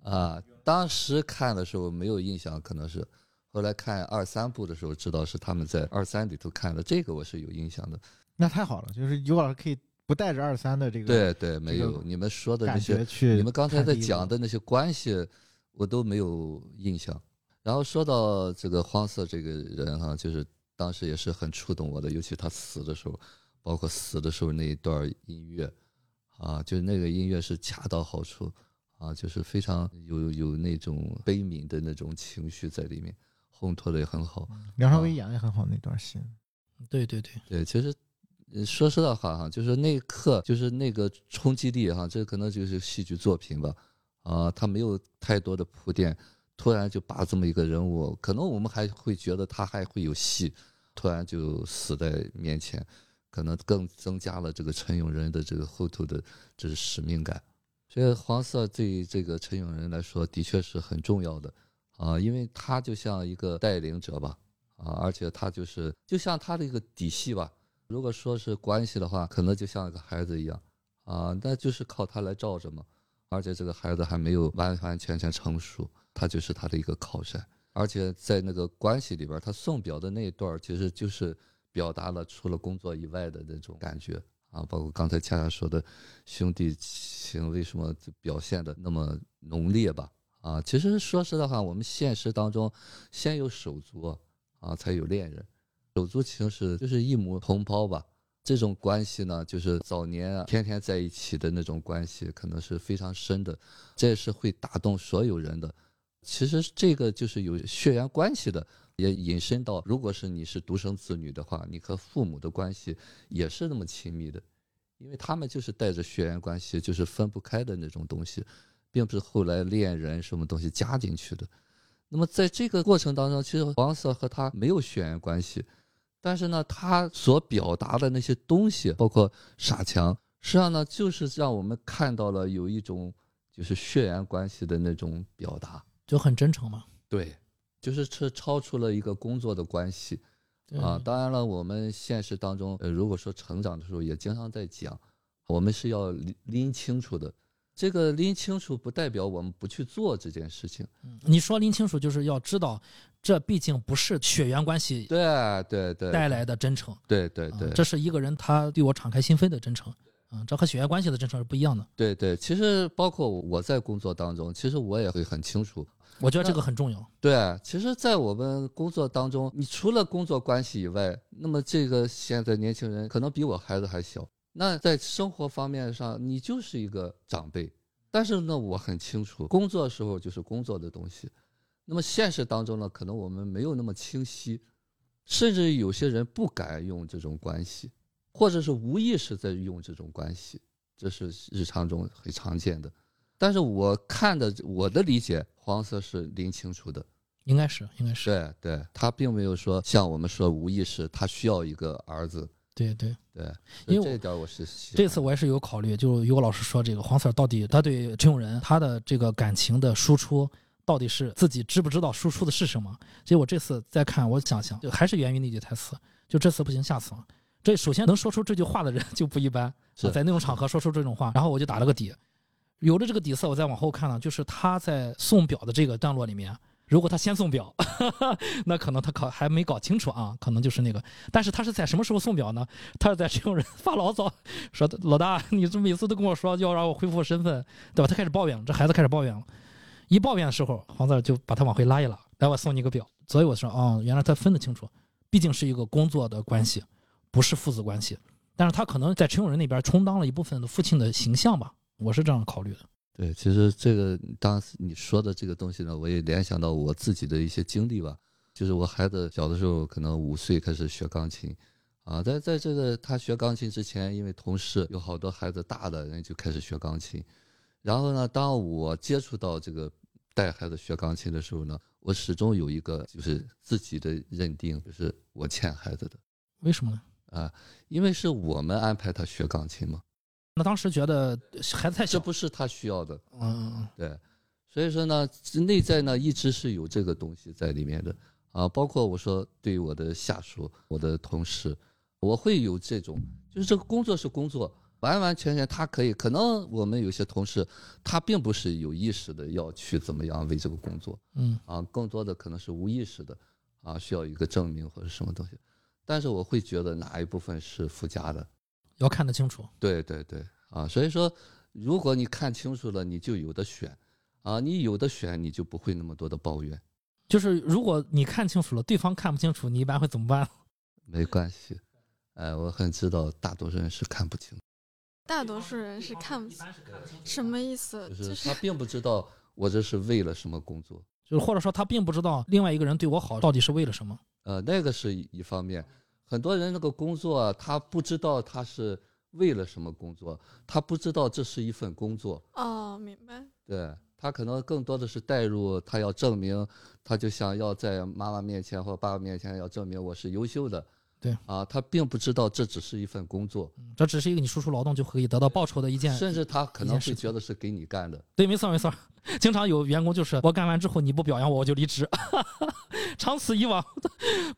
[SPEAKER 1] 啊？当时看的时候没有印象，可能是后来看二三部的时候知道是他们在二三里头看的，这个我是有印象的。
[SPEAKER 4] 那太好了，就是有老师可以不带着二三的这个
[SPEAKER 1] 对对，没
[SPEAKER 4] 这个
[SPEAKER 1] 有你们说的那些，你们刚才在讲，的那些关系，我都没有印象。然后说到这个黄色这个人哈、就是当时也是很触动我的，尤其他死的时候，包括死的时候那一段音乐，啊，就是那个音乐是恰到好处，啊，就是非常有有那种悲悯的那种情绪在里面，烘托的也很好。
[SPEAKER 4] 梁朝伟演的也很好那段戏。
[SPEAKER 2] 对对对，
[SPEAKER 1] 对，其实呃说实在话哈，就是那一刻，就是那个冲击力哈，这可能就是戏剧作品吧，啊，他没有太多的铺垫，突然就把这么一个人物，可能我们还会觉得他还会有戏，突然就死在面前，可能更增加了这个陈永仁的这个后头的这是使命感。所以黄色对于这个陈永仁来说，的确是很重要的啊，因为他就像一个带领者吧，啊，而且他就是就像他的一个底细吧，如果说是关系的话，可能就像一个孩子一样啊，那就是靠他来罩着嘛。而且这个孩子还没有完完全全成熟，他就是他的一个靠山。而且在那个关系里边，他送表的那一段，其实就是表达了除了工作以外的那种感觉啊，包括刚才恰恰说的兄弟情为什么表现的那么浓烈吧？啊，其实说实的话，我们现实当中先有手足啊，才有恋人，手足情是就是一母同胞吧。这种关系呢，就是早年啊天天在一起的那种关系，可能是非常深的，这也是会打动所有人的。其实这个就是有血缘关系的，也引申到，如果是你是独生子女的话，你和父母的关系也是那么亲密的，因为他们就是带着血缘关系，就是分不开的那种东西，并不是后来恋人什么东西加进去的。那么在这个过程当中，其实黄色和他没有血缘关系。但是呢，他所表达的那些东西，包括傻强，实际上呢，就是让我们看到了有一种就是血缘关系的那种表达，
[SPEAKER 2] 就很真诚嘛。
[SPEAKER 1] 对，就是是超出了一个工作的关系啊。当然了，我们现实当中，呃，如果说成长的时候，也经常在讲，我们是要拎清楚的。这个拎清楚不代表我们不去做这件事情。
[SPEAKER 2] 你说拎清楚，就是要知道。这毕竟不是血缘关系，
[SPEAKER 1] 对对对，
[SPEAKER 2] 带来的真诚，
[SPEAKER 1] 对对对，
[SPEAKER 2] 这是一个人他对我敞开心扉的真诚，嗯，这和血缘关系的真诚是不一样的。
[SPEAKER 1] 对对，其实包括我在工作当中，其实我也会很清楚，
[SPEAKER 2] 我觉得这个很重要。
[SPEAKER 1] 对，其实，在我们工作当中，你除了工作关系以外，那么这个现在年轻人可能比我孩子还小，那在生活方面上，你就是一个长辈，但是呢，我很清楚，工作时候就是工作的东西。那么现实当中呢，可能我们没有那么清晰，甚至有些人不敢用这种关系，或者是无意识在用这种关系，这是日常中很常见的。但是我看的，我的理解，黄色是拎清楚的，
[SPEAKER 2] 应该是，应该是。
[SPEAKER 1] 对对，他并没有说像我们说无意识，他需要一个儿子。
[SPEAKER 2] 对对
[SPEAKER 1] 对，
[SPEAKER 2] 因为
[SPEAKER 1] 这点我是
[SPEAKER 2] 这次我也是有考虑，就有个老师说这个黄 Sir 到底他对陈永仁他的这个感情的输出。到底是自己知不知道输出的是什么？所以我这次再看，我想想，就还是源于那句台词，就这次不行，下次。这首先能说出这句话的人 就不一般，在那种场合说出这种话，然后我就打了个底。有了这个底色，我再往后看呢，就是他在送表的这个段落里面，如果他先送表，那可能他考还没搞清楚啊，可能就是那个。但是他是在什么时候送表呢？他是在这种人发牢骚，说老大，你这每次都跟我说要让我恢复身份，对吧？他开始抱怨了，这孩子开始抱怨了。一抱怨的时候，黄子就把他往回拉一拉，来我送你个表。所以我说，哦，原来他分得清楚，毕竟是一个工作的关系，不是父子关系。但是他可能在陈永仁那边充当了一部分的父亲的形象吧，我是这样考虑的。
[SPEAKER 1] 对，其实这个当时你说的这个东西呢，我也联想到我自己的一些经历吧。就是我孩子小的时候，可能五岁开始学钢琴，啊，在在这个他学钢琴之前，因为同事有好多孩子大的人就开始学钢琴，然后呢，当我接触到这个。带孩子学钢琴的时候呢，我始终有一个就是自己的认定，就是我欠孩子的。
[SPEAKER 2] 为什么呢？
[SPEAKER 1] 啊，因为是我们安排他学钢琴嘛。
[SPEAKER 2] 那当时觉得孩子太小，
[SPEAKER 1] 这不是他需要的。
[SPEAKER 2] 嗯嗯。
[SPEAKER 1] 对，所以说呢，内在呢一直是有这个东西在里面的啊。包括我说对于我的下属、我的同事，我会有这种，就是这个工作是工作。完完全全，他可以。可能我们有些同事，他并不是有意识的要去怎么样为这个工作，
[SPEAKER 2] 嗯
[SPEAKER 1] 啊，更多的可能是无意识的，啊，需要一个证明或者什么东西。但是我会觉得哪一部分是附加的，
[SPEAKER 2] 要看得清楚。
[SPEAKER 1] 对对对，啊，所以说，如果你看清楚了，你就有的选，啊，你有的选，你就不会那么多的抱怨。
[SPEAKER 2] 就是如果你看清楚了，对方看不清楚，你一般会怎么办？
[SPEAKER 1] 没关系，哎，我很知道大多数人是看不清。
[SPEAKER 3] 大多数人是看不清，什么意思？
[SPEAKER 1] 就是他并不知道我这是为了什么工作，
[SPEAKER 2] 就是或者说他并不知道另外一个人对我好到底是为了什么。
[SPEAKER 1] 呃，那个是一方面，很多人那个工作他不知道他是为了什么工作，他不知道这是一份工作。
[SPEAKER 3] 哦，明白。
[SPEAKER 1] 对他可能更多的是带入，他要证明，他就想要在妈妈面前或爸爸面前要证明我是优秀的。
[SPEAKER 2] 对
[SPEAKER 1] 啊，他并不知道这只是一份工作，
[SPEAKER 2] 嗯这只是一个你输出劳动就可以得到报酬的一件。
[SPEAKER 1] 甚至他可能会觉得是给你干的。
[SPEAKER 2] 对，没错没错。经常有员工就是我干完之后你不表扬我我就离职，长此以往，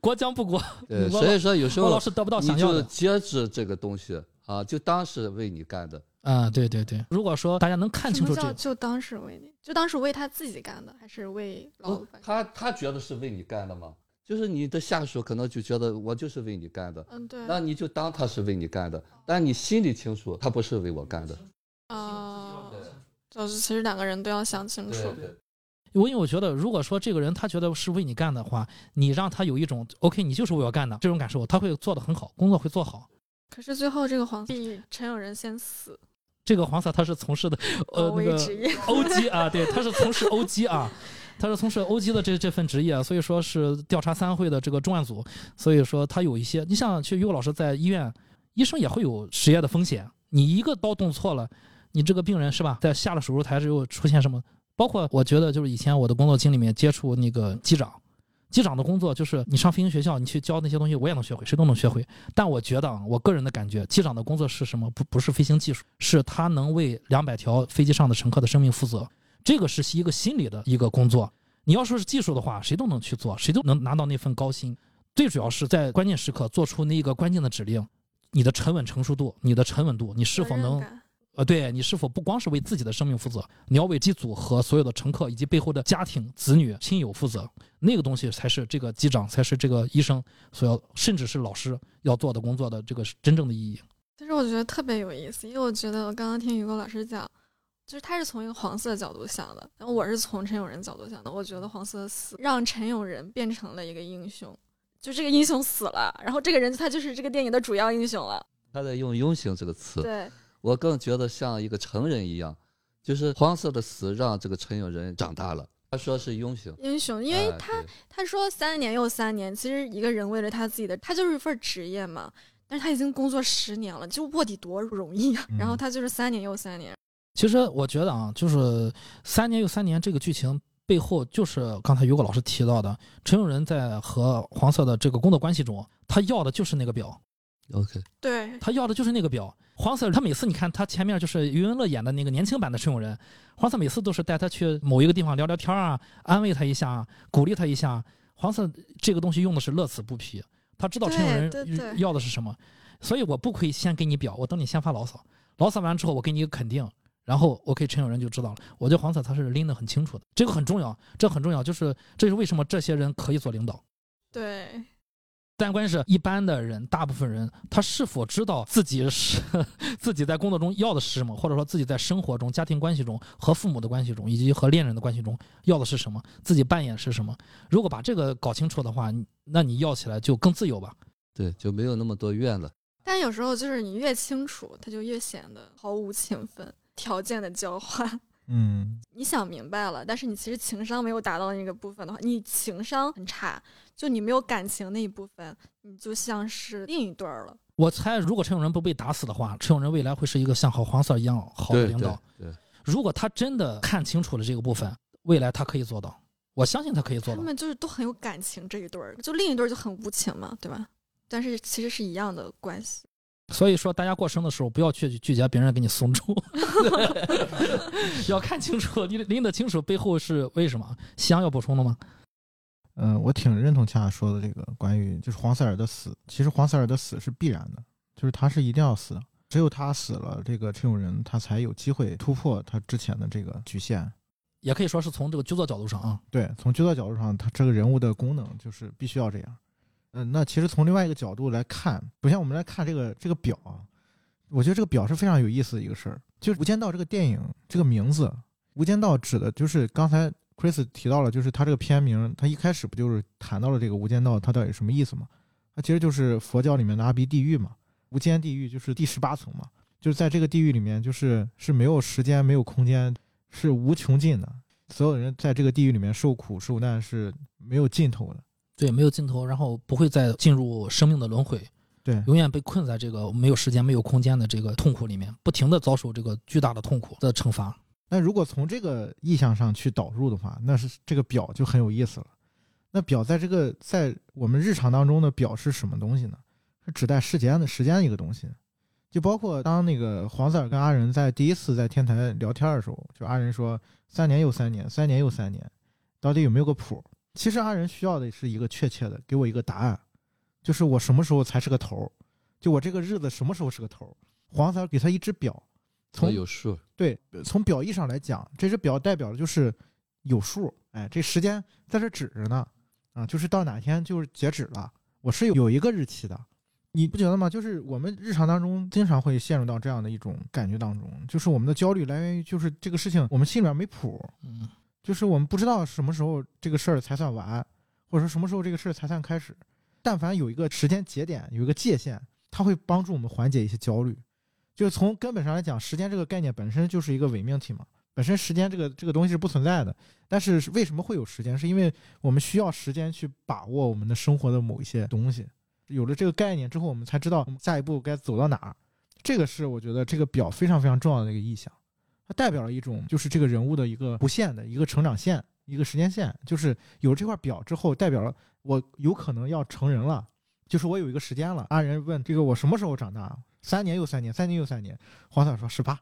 [SPEAKER 2] 国将不国，
[SPEAKER 1] 对，所以说有时候
[SPEAKER 2] 我老是得不到
[SPEAKER 1] 你就
[SPEAKER 2] 想要的。
[SPEAKER 1] 接制这个东西啊，就当是为你干的。
[SPEAKER 2] 啊、对对对。如果说大家能看清楚这个，
[SPEAKER 3] 什么叫就当是为你，就当是为他自己干的，还是为老
[SPEAKER 1] 不
[SPEAKER 3] 板？
[SPEAKER 1] 他他觉得是为你干的吗？就是你的下属可能就觉得我就是为你干的，
[SPEAKER 3] 嗯，对。
[SPEAKER 1] 那你就当他是为你干的，但你心里清楚他不是为我干的。
[SPEAKER 3] 啊，就是其实两个人都要想清楚。
[SPEAKER 2] 我因为我觉得，如果说这个人他觉得是为你干的话，你让他有一种 OK，你就是为我干的这种感受，他会做得很好，工作会做好。
[SPEAKER 3] 可是最后这个黄比陈友仁先死，
[SPEAKER 2] 这个黄色他是从事的呃那个
[SPEAKER 3] 危职业。
[SPEAKER 2] 欧基啊，对，他是从事欧基啊，他是从事欧基的这这份职业，所以说是调查三会的这个重案组，所以说他有一些，你像去于老师在医院，医生也会有职业的风险，你一个刀动错了，你这个病人是吧，在下了手术台之后出现什么，包括我觉得就是以前我的工作经历里面接触那个机长。机长的工作就是你上飞行学校，你去教那些东西，我也能学会，谁都能学会。但我觉得啊，我个人的感觉，机长的工作是什么？不不是飞行技术，是他能为两百条飞机上的乘客的生命负责。这个是一个心理的一个工作。你要说是技术的话，谁都能去做，谁都能拿到那份高薪。最主要是在关键时刻做出那一个关键的指令，你的沉稳成熟度，你的沉稳度，你是否能呃，对你是否不光是为自己的生命负责，你要为机组和所有的乘客以及背后的家庭、子女、亲友负责。那个东西才是这个机长，才是这个医生所要，甚至是老师要做的工作的这个真正的意义。
[SPEAKER 3] 其实我觉得特别有意思，因为我觉得我刚刚听雨果老师讲，就是他是从一个黄色的角度想的，然后我是从陈永仁角度想的。我觉得黄色的死让陈永仁变成了一个英雄，就这个英雄死了，然后这个人他就是这个电影的主要英雄了。
[SPEAKER 1] 他在用“英雄”这个词，
[SPEAKER 3] 对，
[SPEAKER 1] 我更觉得像一个成人一样，就是黄色的死让这个陈永仁长大了。他说是英雄，
[SPEAKER 3] 英雄，因为
[SPEAKER 1] 哎
[SPEAKER 3] 他、
[SPEAKER 1] 对
[SPEAKER 3] 他说三年又三年，其实一个人为了他自己的，他就是一份职业嘛。但是他已经工作十年了，就卧底多容易啊！
[SPEAKER 4] 嗯
[SPEAKER 3] 然后他就是三年又三年，
[SPEAKER 2] 其实我觉得啊，就是三年又三年这个剧情背后，就是刚才于果老师提到的，陈永仁在和黄色的这个工作关系中，他要的就是那个表
[SPEAKER 1] ，OK，
[SPEAKER 3] 对，
[SPEAKER 2] 他要的就是那个表。黄色他每次你看他前面就是余文乐演的那个年轻版的陈永仁，黄色每次都是带他去某一个地方聊聊天啊，安慰他一下，鼓励他一下。黄色这个东西用的是乐此不疲，他知道陈永仁要的是什么，所以我不可以先给你表，我等你先发牢骚，牢骚完之后我给你一个肯定，然后 OK 陈友仁就知道了。我觉得黄色他是拎得很清楚的，这个很重要，这很重要，就是这是为什么这些人可以做领导。
[SPEAKER 3] 对，
[SPEAKER 2] 但关键是一般的人，大部分人他是否知道自己是 自己在工作中要的是什么，或者说自己在生活中、家庭关系中、和父母的关系中，以及和恋人的关系中要的是什么，自己扮演是什么？如果把这个搞清楚的话，那你要起来就更自由吧。
[SPEAKER 1] 对，就没有那么多怨了。
[SPEAKER 3] 但有时候就是你越清楚，他就越显得毫无情分，条件的交换。
[SPEAKER 4] 嗯，
[SPEAKER 3] 你想明白了，但是你其实情商没有达到那个部分的话，你情商很差，就你没有感情那一部分，你就像是另一对儿了。
[SPEAKER 2] 我猜，如果陈永仁不被打死的话，陈永仁未来会是一个像好黄色一样好的
[SPEAKER 1] 对对
[SPEAKER 2] 领导。
[SPEAKER 1] 对，
[SPEAKER 2] 如果他真的看清楚了这个部分，未来他可以做到。我相信他可以做到。
[SPEAKER 3] 他们就是都很有感情这一对儿，就另一对儿就很无情嘛，对吧？但是其实是一样的关系。
[SPEAKER 2] 所以说，大家过生的时候不要去拒绝别人给你送祝，要看清楚，拎拎得清楚背后是为什么。夕阳要补充的吗？
[SPEAKER 4] 嗯、我挺认同恰恰说的这个关于就是黄塞尔的死，其实黄塞尔的死是必然的，就是他是一定要死的，只有他死了，这个陈永仁他才有机会突破他之前的这个局限。
[SPEAKER 2] 也可以说是从这个剧作角度上啊，
[SPEAKER 4] 对，从剧作角度上，他这个人物的功能就是必须要这样。嗯、那其实从另外一个角度来看，首先我们来看这个这个表啊，我觉得这个表是非常有意思的一个事儿。就是《无间道》这个电影这个名字，《无间道》指的就是刚才 Chris 提到了，就是他这个片名，他一开始不就是谈到了这个无间道它到底什么意思吗？它其实就是佛教里面的阿鼻地狱嘛，无间地狱就是第十八层嘛，就是在这个地狱里面，就是是没有时间、没有空间，是无穷尽的。所有人在这个地狱里面受苦受难是没有尽头的。
[SPEAKER 2] 对，没有尽头，然后不会再进入生命的轮回，
[SPEAKER 4] 对，
[SPEAKER 2] 永远被困在这个没有时间、没有空间的这个痛苦里面，不停的遭受这个巨大的痛苦的惩罚。
[SPEAKER 4] 那如果从这个意向上去导入的话，那是这个表就很有意思了。那表在这个在我们日常当中的表是什么东西呢？是指代时间的时间的一个东西。就包括当那个黄 Sir 跟阿仁在第一次在天台聊天的时候，就阿仁说三年又三年，三年又三年，到底有没有个谱？其实阿仁需要的是一个确切的，给我一个答案，就是我什么时候才是个头儿？就我这个日子什么时候是个头儿？黄 Sir 给他一只表，从
[SPEAKER 1] 有数，
[SPEAKER 4] 对，从表意上来讲，这只表代表的就是有数，哎，这时间在这指着呢，啊，就是到哪天就是截止了，我是有有一个日期的，你不觉得吗？就是我们日常当中经常会陷入到这样的一种感觉当中，就是我们的焦虑来源于就是这个事情我们心里面没谱，
[SPEAKER 2] 嗯，
[SPEAKER 4] 就是我们不知道什么时候这个事儿才算完，或者说什么时候这个事儿才算开始。但凡有一个时间节点，有一个界限，它会帮助我们缓解一些焦虑。就从根本上来讲，时间这个概念本身就是一个伪命题嘛，本身时间这个这个东西是不存在的。但是为什么会有时间？是因为我们需要时间去把握我们的生活的某一些东西。有了这个概念之后，我们才知道下一步该走到哪儿。这个是我觉得这个表非常非常重要的一个意象。代表了一种就是这个人物的一个不限的一个成长线，一个时间线。就是有这块表之后，代表了我有可能要成人了，就是我有一个时间了。阿仁问这个我什么时候长大？三年又三年，三年又三年。黄嫂说十八，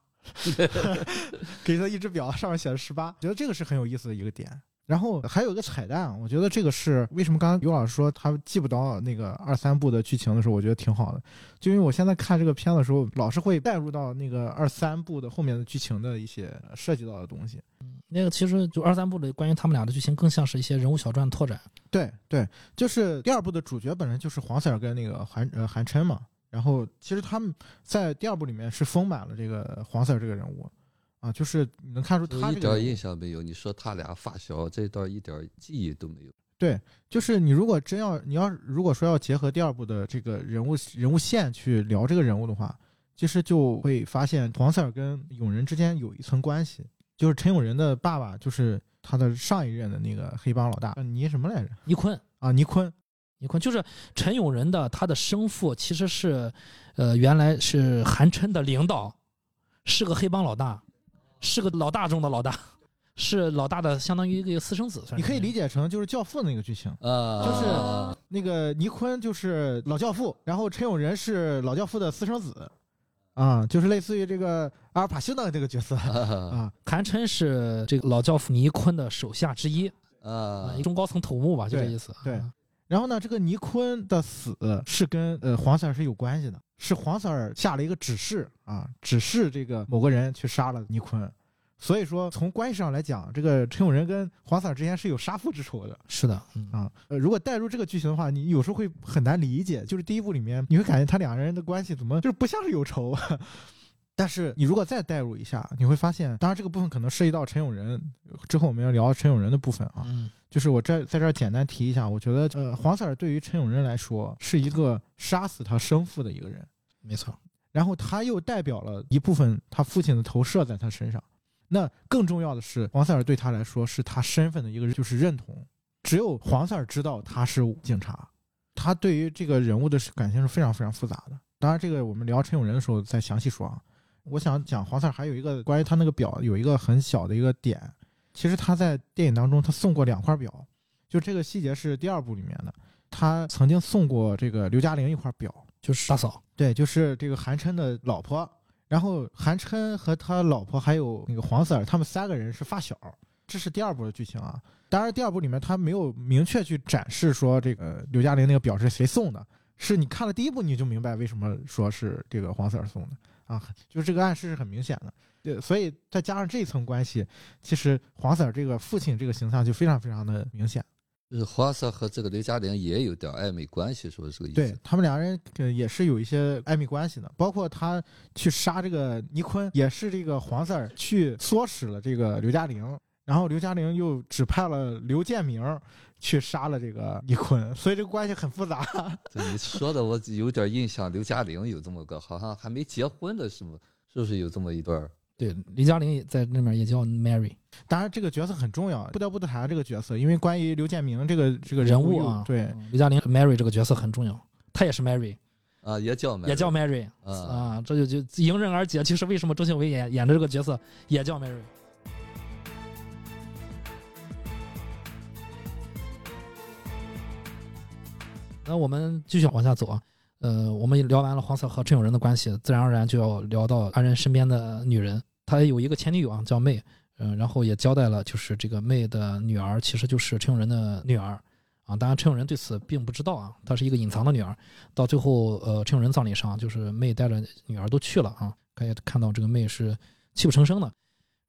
[SPEAKER 4] 给他一只表，上面写着十八。觉得这个是很有意思的一个点。然后还有一个彩蛋，我觉得这个是为什么刚刚尤老师说他记不到那个二三部的剧情的时候，我觉得挺好的。就因为我现在看这个片的时候，老是会带入到那个二三部的后面的剧情的一些涉及到的东西。
[SPEAKER 2] 那个其实就二三部的关于他们俩的剧情，更像是一些人物小传拓展。
[SPEAKER 4] 对对，就是第二部的主角本身就是黄 Sir 跟那个韩呃韩琛嘛。然后其实他们在第二部里面是丰满了这个黄 Sir 这个人物，啊，就是你能看出他
[SPEAKER 1] 一点印象没有。你说他俩发小这段一点记忆都没有。
[SPEAKER 4] 对，就是你如果真要你要如果说要结合第二部的这个人物人物线去聊这个人物的话，其实就会发现黄 Sir 跟永仁之间有一层关系，就是陈永仁的爸爸就是他的上一任的那个黑帮老大，呃倪什么来着？
[SPEAKER 2] 倪坤，
[SPEAKER 4] 啊，倪坤。
[SPEAKER 2] 倪坤就是陈永仁的他的生父，其实是，呃，原来是韩琛的领导，是个黑帮老大，是个老大中的老大，是老大的相当于一个私生子，
[SPEAKER 4] 你可以理解成就是教父那个剧情，
[SPEAKER 1] 呃，
[SPEAKER 4] 就是那个倪坤就是老教父，然后陈永仁是老教父的私生子，啊，就是类似于这个阿尔帕西诺这个角色
[SPEAKER 1] 啊
[SPEAKER 4] 啊，
[SPEAKER 2] 韩琛是这个老教父倪坤的手下之一，
[SPEAKER 1] 啊
[SPEAKER 2] 啊，一中高层头目吧，就这意思。
[SPEAKER 4] 对。
[SPEAKER 2] 啊。
[SPEAKER 4] 然后呢，这个倪坤的死是跟呃黄 Sir 是有关系的，是黄 Sir 下了一个指示啊，指示这个某个人去杀了倪坤。所以说，从关系上来讲，这个陈永仁跟黄 Sir 之间是有杀父之仇的
[SPEAKER 2] 是的，嗯，
[SPEAKER 4] 啊。呃，如果带入这个剧情的话，你有时候会很难理解，就是第一部里面你会感觉他两个人的关系怎么就是不像是有仇。但是你如果再代入一下，你会发现，当然这个部分可能涉及到陈永仁，之后我们要聊陈永仁的部分啊。
[SPEAKER 2] 嗯，
[SPEAKER 4] 就是我这在这儿简单提一下，我觉得呃，黄 Sir 对于陈永仁来说是一个杀死他生父的一个人，
[SPEAKER 2] 没错，
[SPEAKER 4] 然后他又代表了一部分他父亲的投射在他身上。那更重要的是，黄 Sir 对他来说是他身份的一个就是认同，只有黄 Sir 知道他是警察，他对于这个人物的感情是非常非常复杂的。当然，这个我们聊陈永仁的时候再详细说啊。我想讲黄 Sir 还有一个关于他那个表有一个很小的一个点，其实他在电影当中他送过两块表，就这个细节是第二部里面的，他曾经送过这个刘嘉玲一块表，
[SPEAKER 2] 就是大嫂，
[SPEAKER 4] 对，就是这个韩琛的老婆。然后韩琛和他老婆还有那个黄 Sir，他们三个人是发小。这是第二部的剧情啊。当然，第二部里面他没有明确去展示说这个刘嘉玲那个表是谁送的，是你看了第一部你就明白为什么说是这个黄 Sir 送的啊，就是这个暗示是很明显的。对，所以再加上这一层关系，其实黄 Sir 这个父亲这个形象就非常非常的明显。
[SPEAKER 1] 就是黄 Sir 和这个刘嘉玲也有点暧昧关系，是不是这个意思？
[SPEAKER 4] 对他们两人呃也是有一些暧昧关系的，包括他去杀这个倪坤，也是这个黄 Sir 去唆使了这个刘嘉玲，然后刘嘉玲又指派了刘建明去杀了这个倪坤，所以这个关系很复杂。
[SPEAKER 1] 你说的，我有点印象，刘嘉玲有这么个，好像还没结婚的是不？是不是有这么一段儿？
[SPEAKER 2] 对，刘嘉玲在那边也叫 Mary
[SPEAKER 4] 当然，这个角色很重要，不得不谈这个角色，因为关于刘建明这个这个
[SPEAKER 2] 人物啊，
[SPEAKER 4] 对，
[SPEAKER 2] 刘，嘉玲 Mary 这个角色很重要，她也是 Mary，
[SPEAKER 1] 啊，也叫
[SPEAKER 2] 也叫 Mary
[SPEAKER 1] 啊
[SPEAKER 2] 啊，这就就迎刃而解。其实为什么周庆伟演演的这个角色也叫 Mary？那我们继续往下走啊。呃，我们聊完了黄色和陈永仁的关系，自然而然就要聊到安仁身边的女人。他有一个前女友啊，叫妹，嗯、然后也交代了，就是这个妹的女儿其实就是陈永仁的女儿啊。当然，陈永仁对此并不知道啊，她是一个隐藏的女儿。到最后，呃，陈永仁葬礼上，就是妹带着女儿都去了啊，可以看到这个妹是泣不成声的。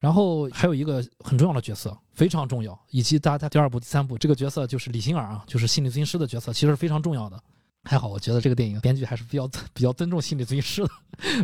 [SPEAKER 2] 然后还有一个很重要的角色，非常重要，以及大家第二部、第三部这个角色就是李星儿啊，就是心理咨询师的角色，其实是非常重要的。还好，我觉得这个电影编剧还是比较比较尊重心理咨询师的，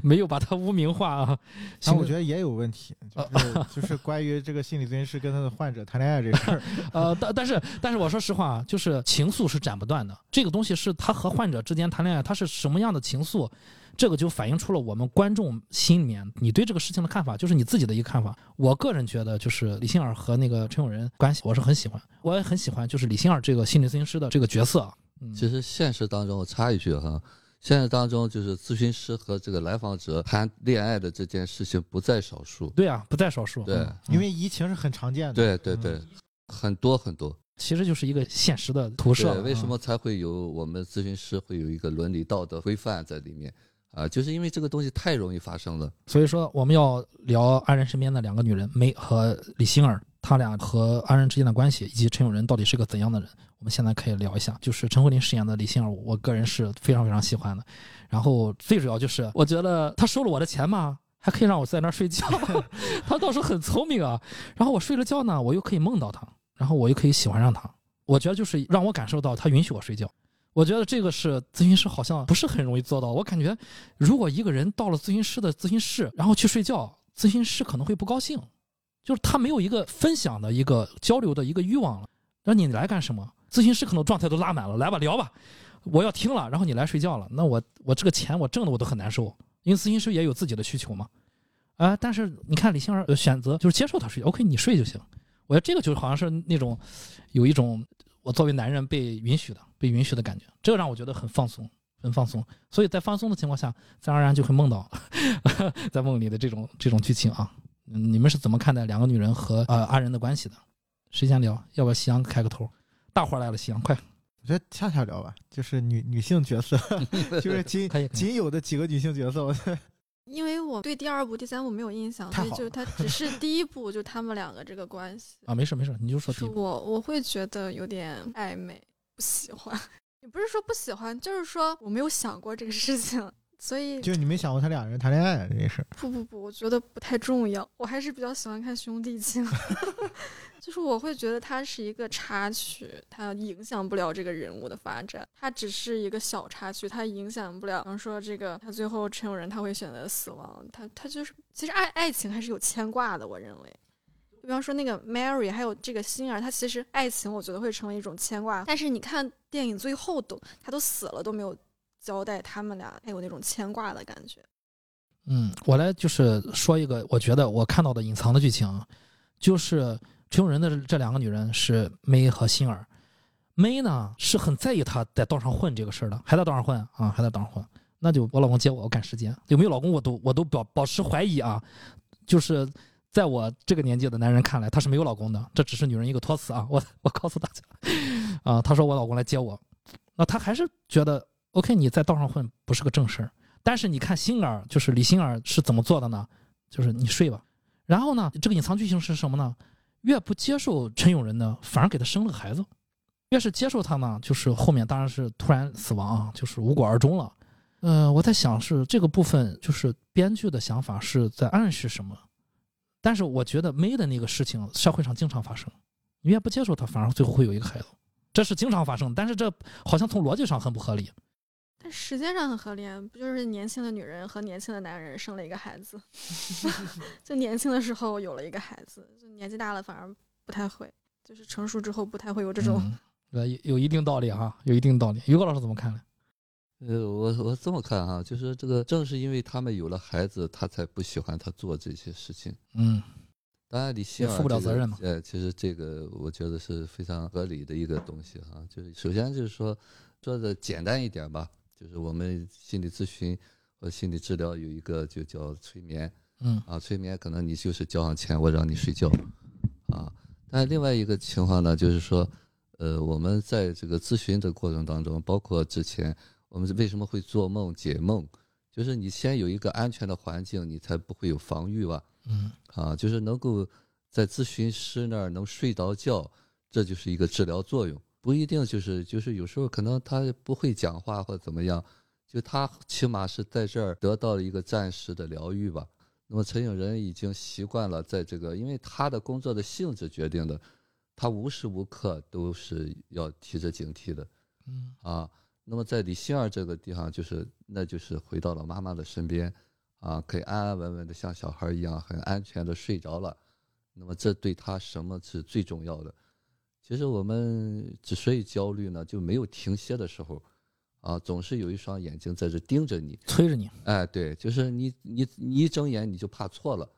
[SPEAKER 2] 没有把他污名化啊。
[SPEAKER 4] 但我觉得也有问题，就是就是关于这个心理咨询师跟他的患者谈恋爱这事儿，
[SPEAKER 2] 呃，但但是但是我说实话啊，就是情愫是斩不断的，这个东西是他和患者之间谈恋爱，他是什么样的情愫，这个就反映出了我们观众心里面你对这个事情的看法，就是你自己的一个看法。我个人觉得，就是李星儿和那个陈永仁关系，我是很喜欢，我也很喜欢，就是李星儿这个心理咨询师的这个角色。嗯，
[SPEAKER 1] 其实现实当中，我插一句哈，现实当中就是咨询师和这个来访者谈恋爱的这件事情不在少数。
[SPEAKER 2] 对啊，不在少数。
[SPEAKER 1] 对
[SPEAKER 2] 嗯
[SPEAKER 4] 因为移情是很常见的。
[SPEAKER 1] 对对对，很多很多。
[SPEAKER 2] 其实就是一个现实的投射
[SPEAKER 1] 对，为什么才会有我们咨询师会有一个伦理道德规范在里面啊？就是因为这个东西太容易发生了。
[SPEAKER 2] 所以说，我们要聊安仁身边的两个女人梅和李星儿，她俩和安仁之间的关系，以及陈永仁到底是个怎样的人。我们现在可以聊一下，就是陈慧琳饰演的李星儿，我个人是非常非常喜欢的。然后最主要就是，我觉得她收了我的钱嘛，还可以让我在那儿睡觉，她倒是很聪明啊。然后我睡了觉呢，我又可以梦到她，然后我又可以喜欢上她。我觉得就是让我感受到她允许我睡觉。我觉得这个是咨询师好像不是很容易做到。我感觉，如果一个人到了咨询师的咨询室，然后去睡觉，咨询师可能会不高兴，就是他没有一个分享的一个交流的一个欲望了。那你来干什么？咨询师可能状态都拉满了，来吧聊吧，我要听了，然后你来睡觉了，那我我这个钱我挣的我都很难受，因为咨询师也有自己的需求嘛。啊、但是你看李星儿选择就是接受他睡，OK，你睡就行。我觉得这个就好像是那种有一种我作为男人被允许的、被允许的感觉，这个让我觉得很放松，很放松。所以在放松的情况下，自然而然就会梦到 在梦里的这种这种剧情啊。嗯你们是怎么看待两个女人和呃阿仁的关系的？谁先聊？要不要夕阳开个头？大伙儿来了，夕阳快！
[SPEAKER 4] 我觉得恰恰聊吧，就是女女性角色，就是仅仅有的几个女性角色，我觉得
[SPEAKER 3] 因为我对第二部、第三部没有印象，所以就是它只是第一部，就他们两个这个关系，
[SPEAKER 2] 啊，没事没事，你就说第一部。
[SPEAKER 3] 我我会觉得有点暧昧，不喜欢。也不是说不喜欢，就是说我没有想过这个事情，所以
[SPEAKER 4] 就你没想过他俩人谈恋爱这件事。
[SPEAKER 3] 不不不，我觉得不太重要。我还是比较喜欢看兄弟情，就是我会觉得它是一个插曲，它影响不了这个人物的发展，它只是一个小插曲，它影响不了。比方说这个，他最后陈友仁他会选择死亡，他他就是其实爱爱情还是有牵挂的，我认为。比方说那个 Mary，还有这个星儿，他其实爱情我觉得会成为一种牵挂，但是你看电影最后都他都死了都没有交代他们俩还有那种牵挂的感觉。
[SPEAKER 2] 嗯，我来就是说一个，我觉得我看到的隐藏的剧情，就是陈友仁的这两个女人是梅和星儿。梅呢是很在意她在道上混这个事儿的，还在道上混啊，还在道上混。那就我老公接我，我赶时间。有没有老公，我都我都保保持怀疑啊。就是在我这个年纪的男人看来，她是没有老公的，这只是女人一个托词啊。我我告诉大家啊，她说我老公来接我，那她还是觉得 OK，你在道上混不是个正事儿。但是你看星儿，就是李星儿是怎么做的呢？就是你睡吧，然后呢，这个隐藏剧情是什么呢？越不接受陈永仁呢，反而给他生了个孩子；越是接受他呢，就是后面当然是突然死亡啊，就是无果而终了。呃，我在想是这个部分，就是编剧的想法是在暗示什么？但是我觉得梅的那个事情，社会上经常发生，你越不接受他，反而最后会有一个孩子，这是经常发生，但是这好像从逻辑上很不合理。
[SPEAKER 3] 但时间上很合理啊，不就是年轻的女人和年轻的男人生了一个孩子，就年轻的时候有了一个孩子，就年纪大了反而不太会，就是成熟之后不太会有这种。
[SPEAKER 2] 有有一定道理哈，有一定道理。于果老师怎么看呢？
[SPEAKER 1] 呃，我我这么看哈，就是这个正是因为他们有了孩子，他才不喜欢他做这些事情。
[SPEAKER 2] 嗯
[SPEAKER 1] 当然，李希尔
[SPEAKER 2] 也负不了责任嘛
[SPEAKER 1] 呃，其实这个我觉得是非常合理的一个东西哈。就是首先就是说，说的简单一点吧，就是我们心理咨询和心理治疗有一个就叫催眠
[SPEAKER 2] 嗯
[SPEAKER 1] 啊，催眠可能你就是交上钱，我让你睡觉啊。但另外一个情况呢，就是说，呃，我们在这个咨询的过程当中，包括之前我我们为什么会做梦解梦？就是你先有一个安全的环境，你才不会有防御吧？
[SPEAKER 2] 嗯
[SPEAKER 1] 啊，就是能够在咨询师那儿能睡着觉，这就是一个治疗作用。不一定就是就是有时候可能他不会讲话或怎么样，就他起码是在这儿得到了一个暂时的疗愈吧。那么陈永仁已经习惯了在这个，因为他的工作的性质决定的，他无时无刻都是要提着警惕的
[SPEAKER 2] 嗯
[SPEAKER 1] 啊。那么在李杏儿这个地方，就是那就是回到了妈妈的身边，啊，可以安安稳稳的像小孩一样很安全的睡着了。那么这对他什么是最重要的？其实我们之所以焦虑呢，就没有停歇的时候，啊，总是有一双眼睛在这盯着你。
[SPEAKER 2] 催着你，
[SPEAKER 1] 哎，对，就是你你你一睁眼你就怕错了，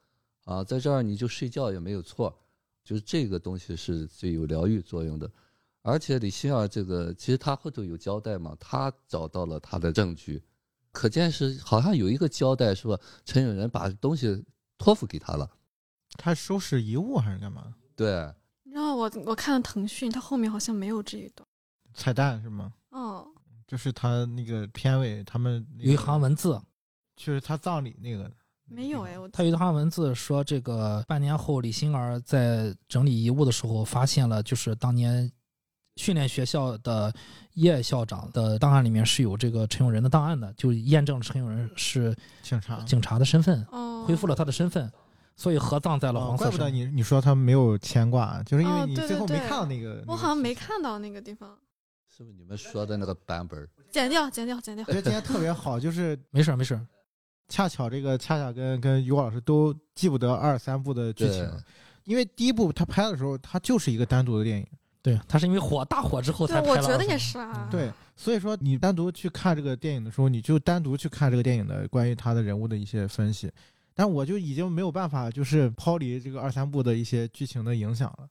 [SPEAKER 1] 啊，在这儿你就睡觉也没有错，就是这个东西是最有疗愈作用的。而且李欣儿这个，其实他后头有交代嘛，他找到了他的证据，可见是好像有一个交代说陈永仁把东西托付给他了。
[SPEAKER 4] 他收拾遗物还是干嘛？
[SPEAKER 1] 对，
[SPEAKER 3] 然后我我看了腾讯，他后面好像没有这一段。
[SPEAKER 4] 彩蛋是吗？
[SPEAKER 3] 哦，
[SPEAKER 4] 就是他那个片尾，他们、那个、
[SPEAKER 2] 有一行文字，
[SPEAKER 4] 就是他葬礼那个，
[SPEAKER 3] 没有哎，我
[SPEAKER 2] 他有一行文字说，这个半年后李欣儿在整理遗物的时候，发现了就是当年训练学校的叶校长的档案里面是有这个陈永仁的档案的，就验证了陈永仁是
[SPEAKER 4] 警察。
[SPEAKER 2] 警察的身份，
[SPEAKER 3] 哦，
[SPEAKER 2] 恢复了他的身份，所以合葬在了
[SPEAKER 4] 哦
[SPEAKER 2] 黄。
[SPEAKER 4] 怪不得你你说他没有牵挂，就是因为
[SPEAKER 3] 哦
[SPEAKER 4] 你最后没看到那个。
[SPEAKER 3] 我好像没。看到那个地方，
[SPEAKER 1] 是不是你们说的那个版本？
[SPEAKER 3] 剪掉，剪掉，剪掉
[SPEAKER 4] 我。觉得今天特别好，就是
[SPEAKER 2] 没事儿没事儿，
[SPEAKER 4] 恰巧这个恰恰跟跟于果老师都记不得二三部的剧情，因为第一部他拍的时候，他就是一个单独的电影。
[SPEAKER 2] 对，他是因为火大火之后
[SPEAKER 3] 对
[SPEAKER 2] 才，拍了二三
[SPEAKER 3] 我觉得也是啊。
[SPEAKER 4] 对，所以说你单独去看这个电影的时候，你就单独去看这个电影的关于他的人物的一些分析。但我就已经没有办法，就是抛离这个二三部的一些剧情的影响了，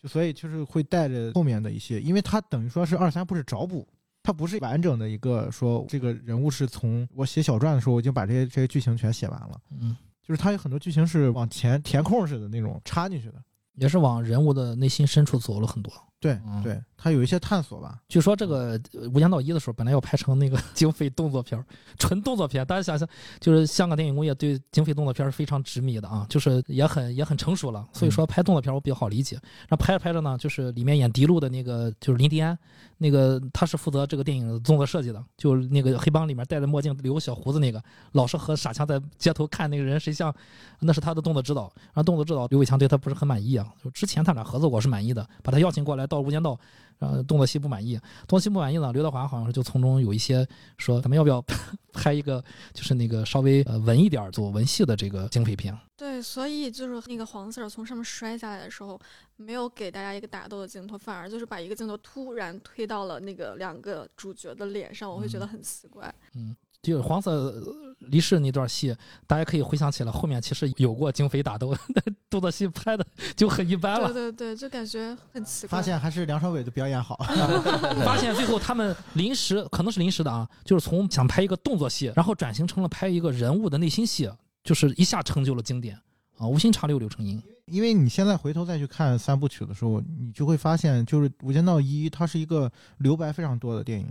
[SPEAKER 4] 就所以就是会带着后面的一些，因为它等于说是二三部是找补，它不是完整的一个说这个人物是从我写小传的时候我已经把这些这些剧情全写完了，
[SPEAKER 2] 嗯，
[SPEAKER 4] 就是它有很多剧情是往前填空似的那种插进去的。
[SPEAKER 2] 也是往人物的内心深处走了很多。
[SPEAKER 4] 对
[SPEAKER 2] 嗯
[SPEAKER 4] 对，他有一些探索吧。
[SPEAKER 2] 据说这个呃《无间道一》的时候，本来要拍成那个 警匪动作片儿，纯动作片。大家想想，就是香港电影工业对警匪动作片是非常执迷的啊，就是也很也很成熟了。所以说拍动作片我比较好理解。然后拍着拍着呢，就是里面演迪路的那个就是林迪安，那个他是负责这个电影的动作设计的，就是那个黑帮里面戴着墨镜留个小胡子那个，老是和傻强在街头看那个人谁像，那是他的动作指导。然后动作指导刘伟强对他不是很满意啊，就之前他俩合作过是满意的，把他邀请过来到《无间道》。然后动作戏不满意，动作戏不满意呢，刘德华好像是就从中有一些说，咱们要不要 拍一个就是那个稍微呃文一点儿做文戏的这个警匪片？
[SPEAKER 3] 对，所以就是那个黄 Sir 从上面摔下来的时候，没有给大家一个打斗的镜头，反而就是把一个镜头突然推到了那个两个主角的脸上，我会觉得很奇怪。
[SPEAKER 2] 就是黄色呃离世那段戏，大家可以回想起来，后面其实有过警匪打斗，动作戏拍的就很一般了
[SPEAKER 3] 对
[SPEAKER 2] 了。
[SPEAKER 3] 对对，就感觉很奇怪。
[SPEAKER 4] 发现还是梁朝伟的表演好。
[SPEAKER 2] 发现最后他们临时可能是临时的啊，就是从想拍一个动作戏，然后转型成了拍一个人物的内心戏，就是一下成就了经典啊，无心插柳柳成荫。
[SPEAKER 4] 因为你现在回头再去看三部曲的时候，你就会发现，就是《无间道一》，它是一个留白非常多的电影，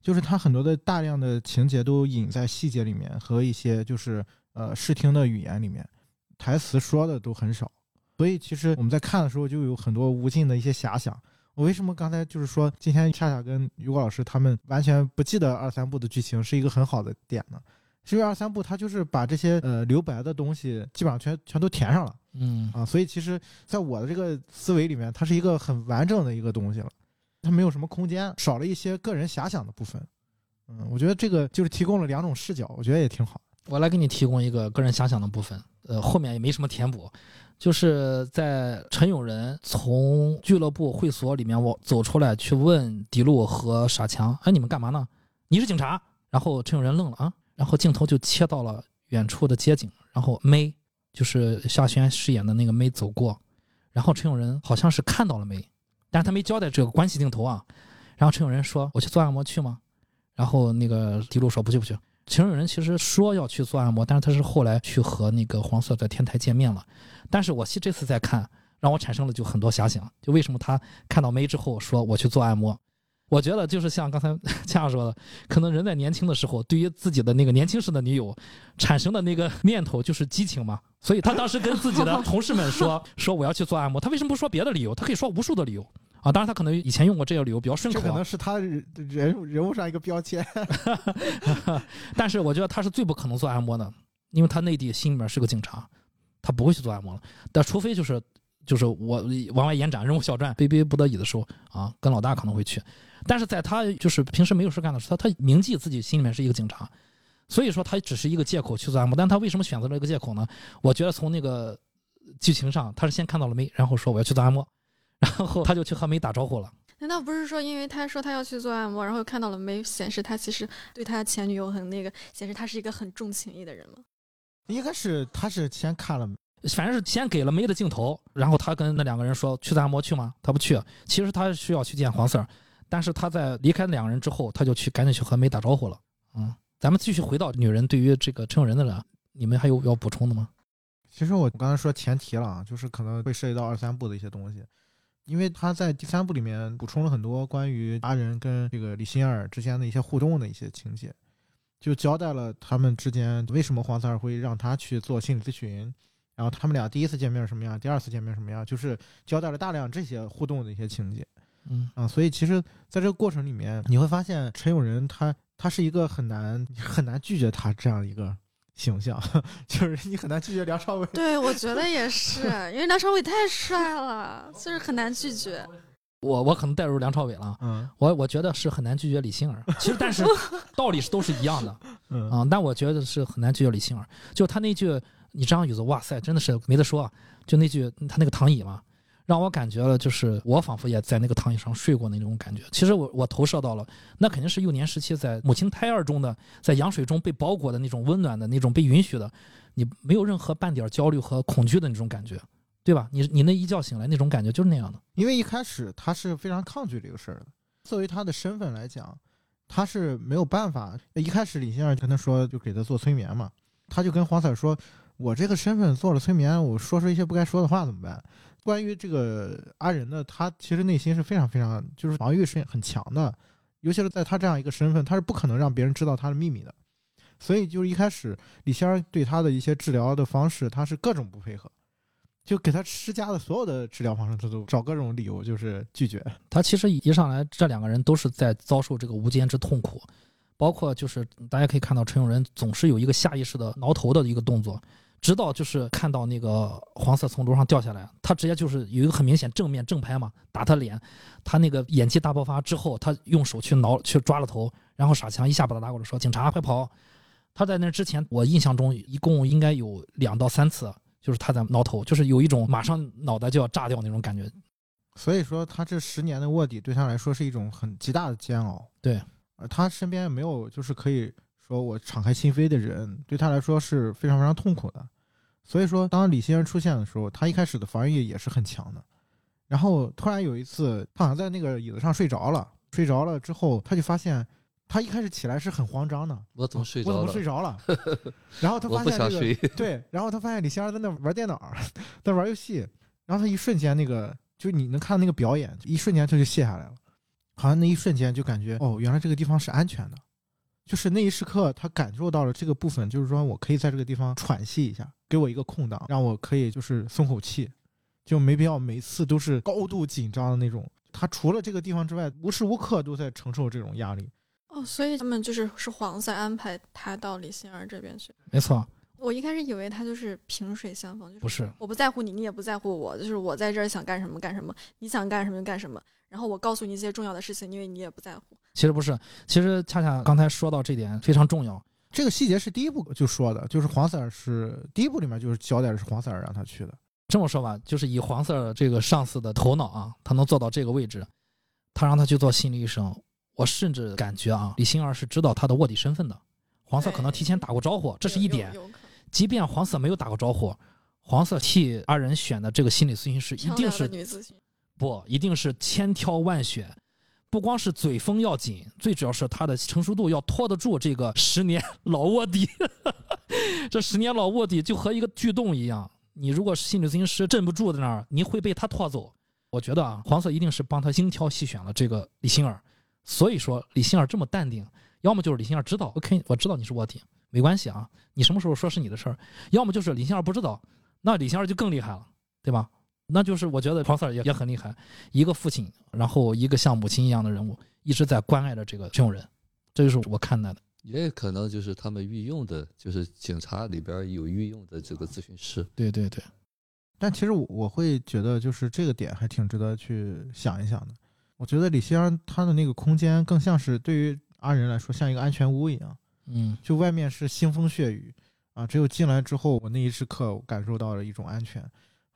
[SPEAKER 4] 就是它很多的大量的情节都隐在细节里面和一些就是呃视听的语言里面，台词说的都很少，所以其实我们在看的时候就有很多无尽的一些遐想。我为什么刚才就是说今天恰恰跟于果老师他们完全不记得二三部的剧情是一个很好的点呢？是因为二三部它就是把这些呃留白的东西基本上全全都填上了。
[SPEAKER 2] 嗯
[SPEAKER 4] 啊，所以其实在我的这个思维里面，它是一个很完整的一个东西了，它没有什么空间，少了一些个人遐想的部分。嗯，我觉得这个就是提供了两种视角，我觉得也挺好。
[SPEAKER 2] 我来给你提供一个个人遐想的部分，呃，后面也没什么填补，就是在陈永仁从俱乐部会所里面我走出来，去问迪路和傻强，哎，你们干嘛呢？你是警察？然后陈永仁愣了啊，然后镜头就切到了远处的街景，然后梅就是夏轩饰演的那个梅走过，然后陈永仁好像是看到了梅，但是他没交代这个关系定投啊，然后陈永仁说：“我去做按摩去吗？”然后那个迪路说：“不去不去。”陈永仁其实说要去做按摩，但是他是后来去和那个黄色在天台见面了。但是我这这次再看，让我产生了就很多遐想，就为什么他看到梅之后说我去做按摩，我觉得就是像刚才 恰恰说的，可能人在年轻的时候，对于自己的那个年轻时的女友产生的那个念头就是激情嘛，所以他当时跟自己的同事们说 说我要去做按摩，他为什么不说别的理由？他可以说无数的理由啊。当然他可能以前用过这个理由比较顺口啊
[SPEAKER 4] 这可能，是他人人人物上一个标签。
[SPEAKER 2] 但是我觉得他是最不可能做按摩的，因为他内地心里面是个警察，他不会去做按摩了。但除非就是就是我往外延展任务小传，逼逼不得已的时候啊，跟老大可能会去。但是在他就是平时没有事干的时候，他他铭记自己心里面是一个警察，所以说他只是一个借口去做按摩。但他为什么选择了一个借口呢？我觉得从那个剧情上，他是先看到了梅，然后说我要去做按摩，然后他就去和梅打招呼了。
[SPEAKER 3] 难道不是说，因为他说他要去做按摩，然后看到了梅显示他其实对他前女友很那个，显示他是一个很重情义的人吗？
[SPEAKER 4] 应该是他是先看了，
[SPEAKER 2] 反正是先给了梅的镜头，然后他跟那两个人说去按摩去吗？他不去，其实他需要去见黄 Sir，但是他在离开两个人之后，他就去赶紧去和梅打招呼了。嗯，咱们继续回到女人对于这个陈友仁的人，你们还有要补充的吗？
[SPEAKER 4] 其实我刚才说前提了啊，就是可能会涉及到二三部的一些东西，因为他在第三部里面补充了很多关于达人跟这个李心儿之间的一些互动的一些情节，就交代了他们之间为什么黄三儿会让他去做心理咨询，然后他们俩第一次见面什么样，第二次见面什么样，就是交代了大量这些互动的一些情节。
[SPEAKER 2] 嗯
[SPEAKER 4] 啊，所以其实在这个过程里面，你会发现陈永仁他他是一个很难很难拒绝他这样一个形象，就是你很难拒绝梁朝伟。
[SPEAKER 3] 对，我觉得也是，因为梁朝伟太帅了，就是很难拒绝。
[SPEAKER 2] 我我可能带入梁朝伟了，
[SPEAKER 4] 嗯
[SPEAKER 2] 我我觉得是很难拒绝李星儿。其实但是 道理是都是一样的
[SPEAKER 4] 嗯
[SPEAKER 2] 啊，但我觉得是很难拒绝李星儿。就他那句“你这样语子，哇塞，真的是没得说啊”，就那句他那个躺椅嘛，让我感觉了，就是我仿佛也在那个躺椅上睡过那种感觉。其实我我投射到了，那肯定是幼年时期在母亲胎儿中的，在羊水中被包裹的那种温暖的那种被允许的，你没有任何半点焦虑和恐惧的那种感觉，对吧？你你那一觉醒来那种感觉就是那样的。
[SPEAKER 4] 因为一开始他是非常抗拒这个事儿的，作为他的身份来讲，他是没有办法。一开始李先生跟他说，就给他做催眠嘛，他就跟黄彩说：“我这个身份做了催眠，我说出一些不该说的话怎么办？”关于这个阿仁呢，他其实内心是非常非常就是防御是很强的，尤其是在他这样一个身份，他是不可能让别人知道他的秘密的。所以就是一开始李仙儿对他的一些治疗的方式，他是各种不配合，就给他施加的所有的治疗方式，他都找各种理由就是拒绝。
[SPEAKER 2] 他其实一上来，这两个人都是在遭受这个无间之痛苦，包括就是大家可以看到陈永仁总是有一个下意识的挠头的一个动作，直到就是看到那个黄色从楼上掉下来，他直接就是有一个很明显正面正拍嘛，打他脸，他那个演技大爆发之后，他用手去挠去抓了头，然后傻强一下把他拉过来说：“警察快跑！”他在那之前，我印象中一共应该有两到三次，就是他在挠头，就是有一种马上脑袋就要炸掉那种感觉。
[SPEAKER 4] 所以说，他这十年的卧底对他来说是一种很极大的煎熬。
[SPEAKER 2] 对，
[SPEAKER 4] 而他身边也没有就是可以说我敞开心扉的人，对他来说是非常非常痛苦的。所以说，当李先生出现的时候，他一开始的防御也是很强的。然后突然有一次，他好像在那个椅子上睡着了，睡着了之后，他就发现，他一开始起来是很慌张的，
[SPEAKER 1] 我怎么睡
[SPEAKER 4] 我怎
[SPEAKER 1] 着了？
[SPEAKER 4] 么睡着了？然后他发现这个。对，然后他发现李先生在那玩电脑，在玩游戏，然后他一瞬间那个，就你能看到那个表演，一瞬间他就卸下来了，好像那一瞬间就感觉哦，原来这个地方是安全的，就是那一时刻他感受到了这个部分，就是说我可以在这个地方喘息一下，给我一个空档，让我可以就是松口气，就没必要每次都是高度紧张的那种。他除了这个地方之外，无时无刻都在承受这种压力。
[SPEAKER 3] 哦，所以他们就是是黄色安排他到李欣儿这边去。
[SPEAKER 2] 没错，
[SPEAKER 3] 我一开始以为他就是萍水相逢，就是
[SPEAKER 2] 不是。
[SPEAKER 3] 我不在乎你，你也不在乎我，就是我在这儿想干什么干什么，你想干什么就干什么。然后我告诉你一些重要的事情，因为你也不在乎。
[SPEAKER 2] 其实不是，其实恰恰刚才说到这点非常重要。
[SPEAKER 4] 这个细节是第一部就说的，就是黄 Sir 是第一部里面就是交代的是黄 Sir 让他去的。
[SPEAKER 2] 这么说吧，就是以黄 Sir 这个上司的头脑啊，他能做到这个位置，他让他去做心理医生，我甚至感觉啊，李欣儿是知道他的卧底身份的。黄 Sir 可能提前打过招呼，这是一点。即便黄色没有打过招呼，黄色替二人选的这个心理咨询师一定是
[SPEAKER 3] 女咨询，
[SPEAKER 2] 不，一定是千挑万选。不光是嘴风要紧，最主要是他的成熟度要拖得住这个十年老卧底。这十年老卧底就和一个巨洞一样，你如果是心理咨询师镇不住在那儿，你会被他拖走。我觉得啊，黄色一定是帮他精挑细选了这个李欣儿，所以说李欣儿这么淡定，要么就是李欣儿知道，OK，我知道你是卧底，没关系啊，你什么时候说是你的事儿；要么就是李欣儿不知道，那李欣儿就更厉害了，对吧？那就是我觉得黄 Sir 也也很厉害，一个父亲，然后一个像母亲一样的人物，一直在关爱着这个陈永仁，这就是我看待的。
[SPEAKER 1] 也有可能就是他们御用的，就是警察里边有御用的这个咨询师。
[SPEAKER 2] 对对对，
[SPEAKER 4] 但其实我我会觉得，就是这个点还挺值得去想一想的。我觉得李希儿他的那个空间更像是对于阿仁来说像一个安全屋一样，
[SPEAKER 2] 嗯，
[SPEAKER 4] 就外面是腥风血雨啊，只有进来之后，我那一时刻感受到了一种安全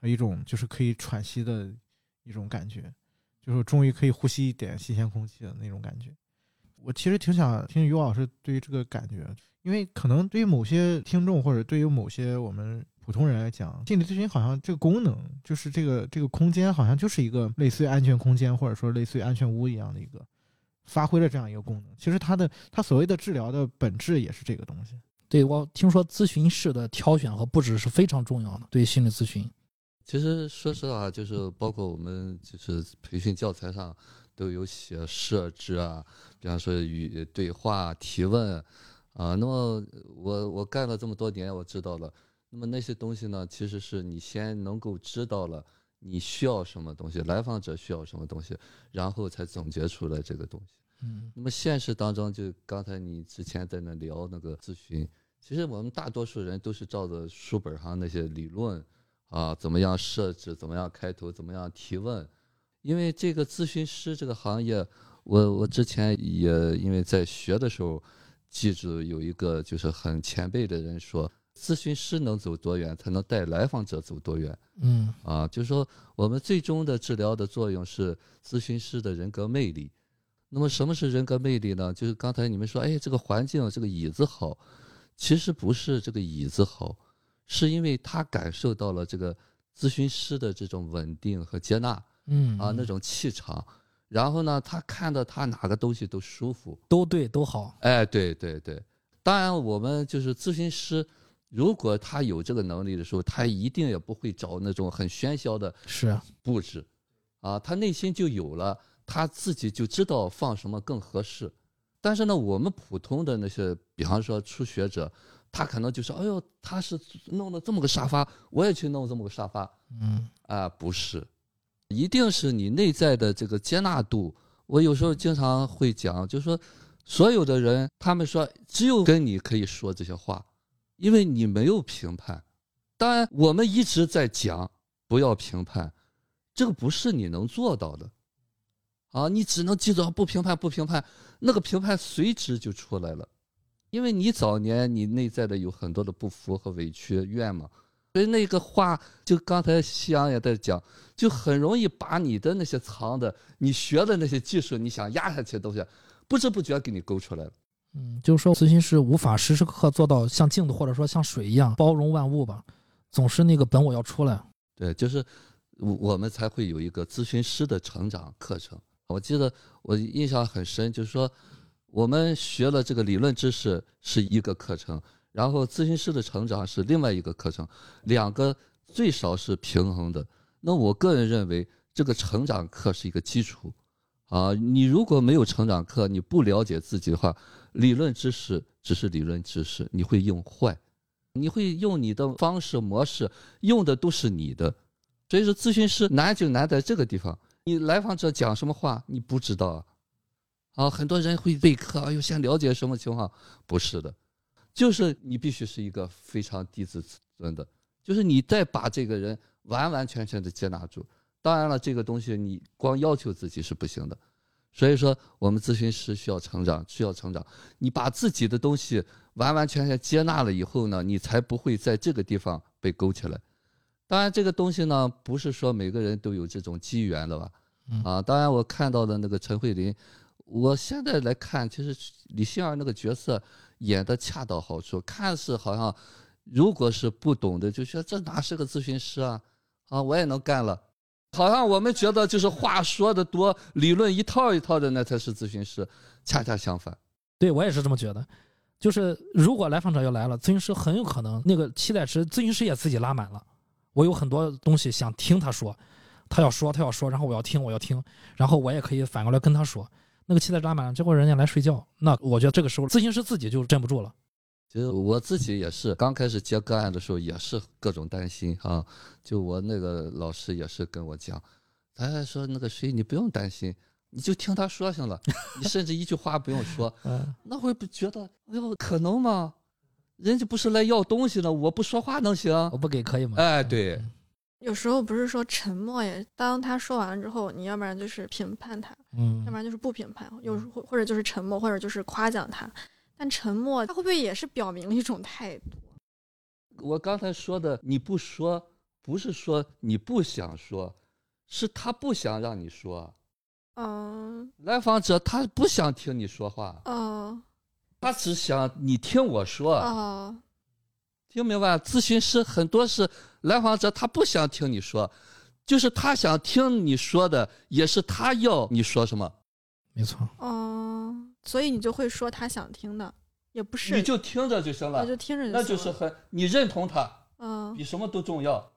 [SPEAKER 4] 和一种就是可以喘息的一种感觉，就是终于可以呼吸一点新鲜空气的那种感觉。我其实挺想听于老师对于这个感觉，因为可能对于某些听众或者对于某些我们普通人来讲，心理咨询好像这个功能就是这个这个空间好像就是一个类似于安全空间或者说类似于安全屋一样的一个发挥了这样一个功能。其实它的它所谓的治疗的本质也是这个东西。
[SPEAKER 2] 对我听说咨询室的挑选和布置是非常重要的，对心理咨询。
[SPEAKER 1] 其实说实话，就是包括我们就是培训教材上都有写设置啊，比方说与对话、提问啊。那么我我干了这么多年，我知道了。那么那些东西呢，其实是你先能够知道了你需要什么东西，来访者需要什么东西，然后才总结出来这个东西。
[SPEAKER 2] 嗯
[SPEAKER 1] 那么现实当中，就刚才你之前在那聊那个咨询，其实我们大多数人都是照着书本上那些理论啊，怎么样设置，怎么样开头，怎么样提问。因为这个咨询师这个行业，我我之前也因为在学的时候，记住有一个就是很前辈的人说，咨询师能走多远，才能带来访者走多远。
[SPEAKER 2] 嗯
[SPEAKER 1] 啊，就是说我们最终的治疗的作用是咨询师的人格魅力。那么什么是人格魅力呢？就是刚才你们说，哎，这个环境这个椅子好，其实不是这个椅子好，是因为他感受到了这个咨询师的这种稳定和接纳
[SPEAKER 2] 嗯
[SPEAKER 1] 啊，那种气场。然后呢，他看到他哪个东西都舒服。
[SPEAKER 2] 都对都好。
[SPEAKER 1] 哎，对对对，当然我们就是咨询师，如果他有这个能力的时候，他一定也不会找那种很喧嚣的
[SPEAKER 2] 是
[SPEAKER 1] 布置，啊，他内心就有了，他自己就知道放什么更合适。但是呢，我们普通的那些，比方说初学者，他可能就说：“哎呦，他是弄了这么个沙发，我也去弄这么个沙发。
[SPEAKER 2] 嗯”
[SPEAKER 1] 啊，不是，一定是你内在的这个接纳度。我有时候经常会讲，就是说，所有的人，他们说只有跟你可以说这些话，因为你没有评判。当然，我们一直在讲不要评判，这个不是你能做到的。啊，你只能记住不评判，不评判，那个评判随之就出来了，因为你早年你内在的有很多的不服和委屈、怨嘛，所以那个话就刚才夕阳也在讲，就很容易把你的那些藏的、你学的那些技术，你想压下去的东西，不知不觉给你勾出来了。
[SPEAKER 2] 嗯，就是说咨询师无法时时刻刻做到像镜子或者说像水一样包容万物吧，总是那个本我要出来。
[SPEAKER 1] 对，就是我我们才会有一个咨询师的成长课程。我记得我印象很深，就是说我们学了这个理论知识是一个课程，然后咨询师的成长是另外一个课程，两个最少是平衡的。那我个人认为，这个成长课是一个基础啊。你如果没有成长课，你不了解自己的话，理论知识只是理论知识，你会用坏，你会用你的方式模式，用的都是你的。所以说，咨询师难就难在这个地方。你来访者讲什么话，你不知道啊？啊，很多人会备课，哎呦，先了解什么情况？不是的，就是你必须是一个非常低自尊的，就是你再把这个人完完全全的接纳住。当然了，这个东西你光要求自己是不行的。所以说，我们咨询师需要成长，需要成长。你把自己的东西完完全全接纳了以后呢，你才不会在这个地方被勾起来。当然，这个东西呢，不是说每个人都有这种机缘的吧？啊，当然，我看到的那个陈慧琳，我现在来看，其实李杏儿那个角色演的恰到好处，看似好像，如果是不懂的，就说这哪是个咨询师啊？啊，我也能干了。好像我们觉得就是话说的多，理论一套一套的，那才是咨询师。恰恰相反，
[SPEAKER 2] 对我也是这么觉得。就是如果来访者要来了，咨询师很有可能那个期待值，咨询师也自己拉满了。我有很多东西想听他说，他要说他要说，然后我要听我要听，然后我也可以反过来跟他说。那那个气再扎满了，结果人家来睡觉，那我觉得这个时候咨询师自己就镇不住了。
[SPEAKER 1] 其实我自己也是，刚开始接个案的时候也是各种担心啊。就我那个老师也是跟我讲，他还说那个谁，你不用担心，你就听他说行了，你甚至一句话不用说。
[SPEAKER 2] 嗯，
[SPEAKER 1] 那会不觉得，哎呦，可能吗？人家不是来要东西的，我不说话能行？
[SPEAKER 2] 我不给可以吗？
[SPEAKER 1] 哎，对，
[SPEAKER 3] 有时候不是说沉默也，当他说完了之后，你要不然就是评判他，
[SPEAKER 2] 嗯
[SPEAKER 3] 要不然就是不评判，有时候或者就是沉默，或者就是夸奖他。但沉默，他会不会也是表明了一种态度？
[SPEAKER 1] 我刚才说的，你不说，不是说你不想说，是他不想让你说。
[SPEAKER 3] 嗯
[SPEAKER 1] 来访者他不想听你说话，
[SPEAKER 3] 哦
[SPEAKER 1] 他只想你听我说。
[SPEAKER 3] 哦
[SPEAKER 1] 听明白？咨询师很多是来访者，他不想听你说，就是他想听你说的，也是他要你说什么，
[SPEAKER 2] 没错。
[SPEAKER 3] 哦，所以你就会说他想听的，也不是，
[SPEAKER 1] 你就听着就行了
[SPEAKER 3] 那就。听着
[SPEAKER 1] 那
[SPEAKER 3] 行了
[SPEAKER 1] 就是很你认同他，
[SPEAKER 3] 嗯
[SPEAKER 1] 比什么都重要。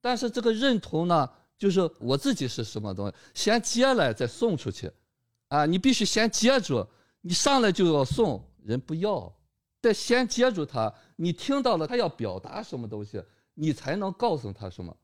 [SPEAKER 1] 但是这个认同呢，就是我自己是什么东西，先接来再送出去，啊，你必须先接住，你上来就要送，人不要，得先接住他，你听到了他要表达什么东西，你才能告诉他什么。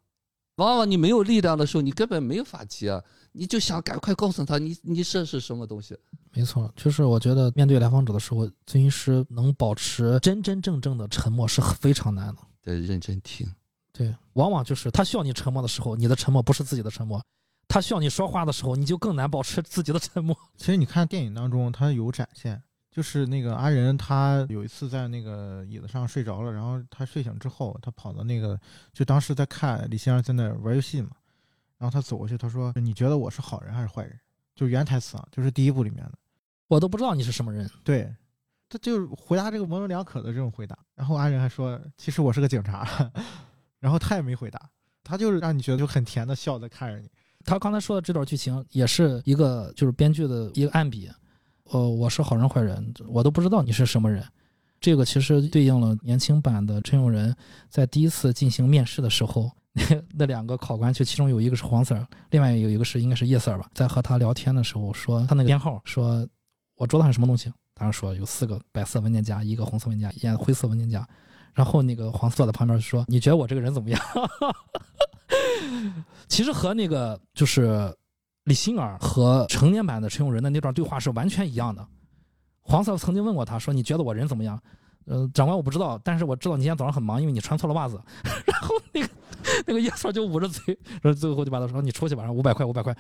[SPEAKER 1] 往往你没有力量的时候，你根本没法接，你就想赶快告诉他你你这是什么东西。
[SPEAKER 2] 没错，就是我觉得面对来访者的时候，咨询师能保持真真正正的沉默是非常难的。
[SPEAKER 1] 得认真听，
[SPEAKER 2] 对，往往就是他需要你沉默的时候，你的沉默不是自己的沉默；他需要你说话的时候，你就更难保持自己的沉默。
[SPEAKER 4] 其实你看电影当中，他有展现，就是那个阿仁，他有一次在那个椅子上睡着了，然后他睡醒之后，他跑到那个，就当时在看李先生在那玩游戏嘛，然后他走过去，他说：“你觉得我是好人还是坏人？”就原台词啊，就是第一部里面的。
[SPEAKER 2] 我都不知道你是什么人。
[SPEAKER 4] 对，他就是回答这个模棱两可的这种回答。然后阿仁还说：“其实我是个警察。”然后他也没回答，他就是让你觉得就很甜的笑在看着你。
[SPEAKER 2] 他刚才说的这段剧情也是一个就是编剧的一个暗笔，呃，我是好人坏人，我都不知道你是什么人。这个其实对应了年轻版的陈永仁在第一次进行面试的时候，那 那两个考官就其中有一个是黄 Sir，另外有一个是应该是叶 Sir 吧，在和他聊天的时候说他那个编号，说我桌子上什么东西，当时说有四个白色文件夹，一个红色文件夹，一个灰色文件夹。然后那个黄色在旁边说：“你觉得我这个人怎么样？” 其实和那个就是李欣儿和成年版的陈永仁的那段对话是完全一样的。黄色曾经问过他说：“你觉得我人怎么样？”呃，长官我不知道，但是我知道你今天早上很忙，因为你穿错了袜子。然后那个那个叶 Sir 就捂着嘴，然后最后就把他说：“你出去吧，然后五百块，五百块。”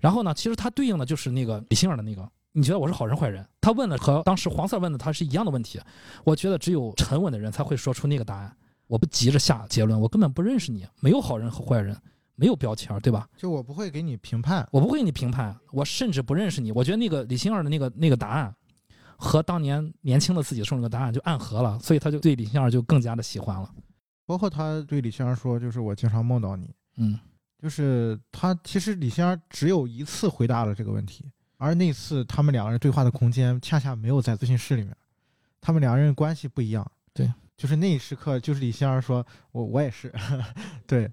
[SPEAKER 2] 然后呢，其实他对应的就是那个李欣儿的那个。你觉得我是好人坏人？他问的和当时黄色问的他是一样的问题。我觉得只有沉稳的人才会说出那个答案。我不急着下结论，我根本不认识你，没有好人和坏人，没有标签，对吧？
[SPEAKER 4] 就我不会给你评判，
[SPEAKER 2] 我不会给你评判，我甚至不认识你。我觉得那个李欣儿的那个那个答案，和当年年轻的自己送那个答案就暗合了，所以他就对李欣儿就更加的喜欢了。
[SPEAKER 4] 包括他对李仙儿说，就是我经常梦到你，
[SPEAKER 2] 嗯，
[SPEAKER 4] 就是他其实李仙儿只有一次回答了这个问题，而那次他们两个人对话的空间恰恰没有在咨询室里面，他们两个人关系不一样。
[SPEAKER 2] 对，
[SPEAKER 4] 就是那一时刻，就是李仙儿说，我我也是，对，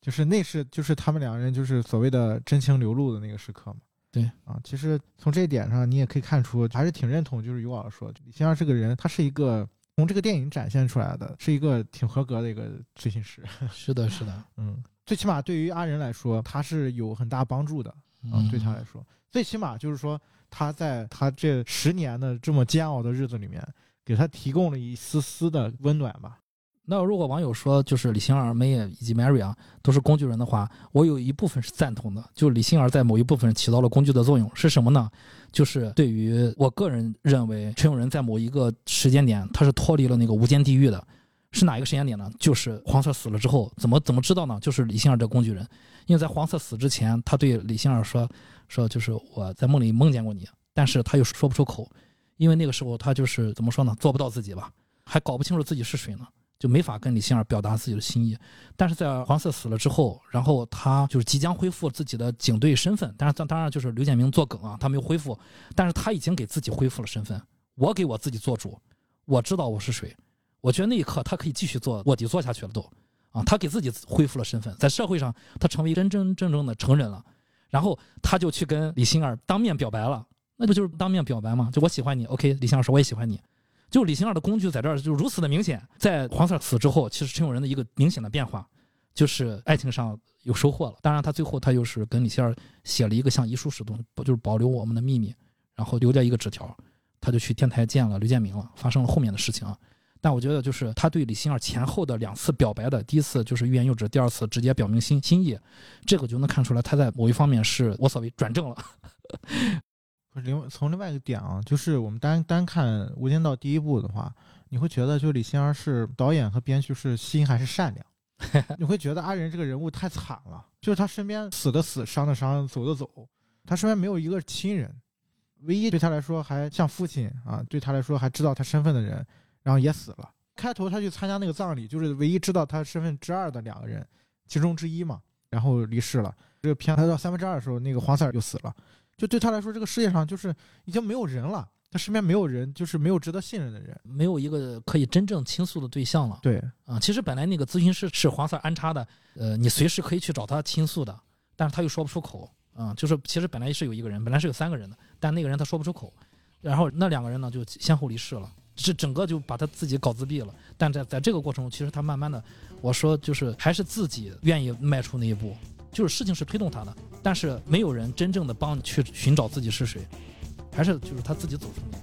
[SPEAKER 4] 就是那是就是他们两个人就是所谓的真情流露的那个时刻嘛。
[SPEAKER 2] 对
[SPEAKER 4] 啊，其实从这一点上，你也可以看出，还是挺认同，就是于老师说，李仙儿这个人，他是一个从这个电影展现出来的，是一个挺合格的一个咨询师。
[SPEAKER 2] 是的，是的，
[SPEAKER 4] 嗯，最起码对于阿仁来说，他是有很大帮助的啊、
[SPEAKER 2] 嗯，
[SPEAKER 4] 对他来说，最起码就是说他在他这十年的这么煎熬的日子里面，给他提供了一丝丝的温暖吧。
[SPEAKER 2] 那如果网友说就是李欣儿、梅也以及 Mary 啊都是工具人的话，我有一部分是赞同的，就李欣儿在某一部分起到了工具的作用，是什么呢？就是对于我个人认为，陈永仁在某一个时间点他是脱离了那个无间地狱的，是哪一个时间点呢？就是黄色死了之后，怎么怎么知道呢？就是李欣儿这工具人，因为在黄色死之前，他对李欣儿说说就是我在梦里梦见过你，但是他又说不出口，因为那个时候他就是怎么说呢，做不到自己吧，还搞不清楚自己是谁呢。就没法跟李杏儿表达自己的心意，但是在黄色死了之后，然后他就是即将恢复自己的警队身份，但是当当然就是刘建明做梗啊，他没有恢复，但是他已经给自己恢复了身份，我给我自己做主，我知道我是谁，我觉得那一刻他可以继续做卧底做下去了都，啊，他给自己恢复了身份，在社会上他成为真真正正的成人了，然后他就去跟李欣儿当面表白了，那不就是当面表白吗？就我喜欢你，OK，李星儿说我也喜欢你。就李星儿的工具在这儿就如此的明显，在黄 Sir 死之后，其实陈永仁的一个明显的变化，就是爱情上有收获了。当然，他最后他又是跟李星儿写了一个像遗书似的东西，不就是保留我们的秘密，然后留下一个纸条，他就去天台见了刘建明了，发生了后面的事情啊。但我觉得就是他对李星儿前后的两次表白的，第一次就是欲言又止，第二次直接表明心心意，这个就能看出来他在某一方面是我所谓转正了。
[SPEAKER 4] 不是另从另外一个点啊，就是我们单单看《无间道》第一部的话，你会觉得就李星儿是导演和编剧是心还是善良，你会觉得阿仁这个人物太惨了，就是他身边死的死，伤的伤，走的走，他身边没有一个亲人，唯一对他来说还像父亲啊，对他来说还知道他身份的人，然后也死了。开头他去参加那个葬礼，就是唯一知道他身份之二的两个人，其中之一嘛，然后离世了。这个片拍到三分之二的时候，那个黄 Sir 就死了。就对他来说，这个世界上就是已经没有人了，他身边没有人，就是没有值得信任的人，
[SPEAKER 2] 没有一个可以真正倾诉的对象了。
[SPEAKER 4] 对
[SPEAKER 2] 啊，其实本来那个咨询师是黄 Sir 安插的，呃，你随时可以去找他倾诉的，但是他又说不出口啊。就是其实本来是有一个人，本来是有三个人的，但那个人他说不出口，然后那两个人呢就先后离世了，这整个就把他自己搞自闭了。但在在这个过程中，其实他慢慢的，我说就是还是自己愿意迈出那一步。就是事情是推动他的，但是没有人真正的帮你去寻找自己是谁，还是就是他自己走出来。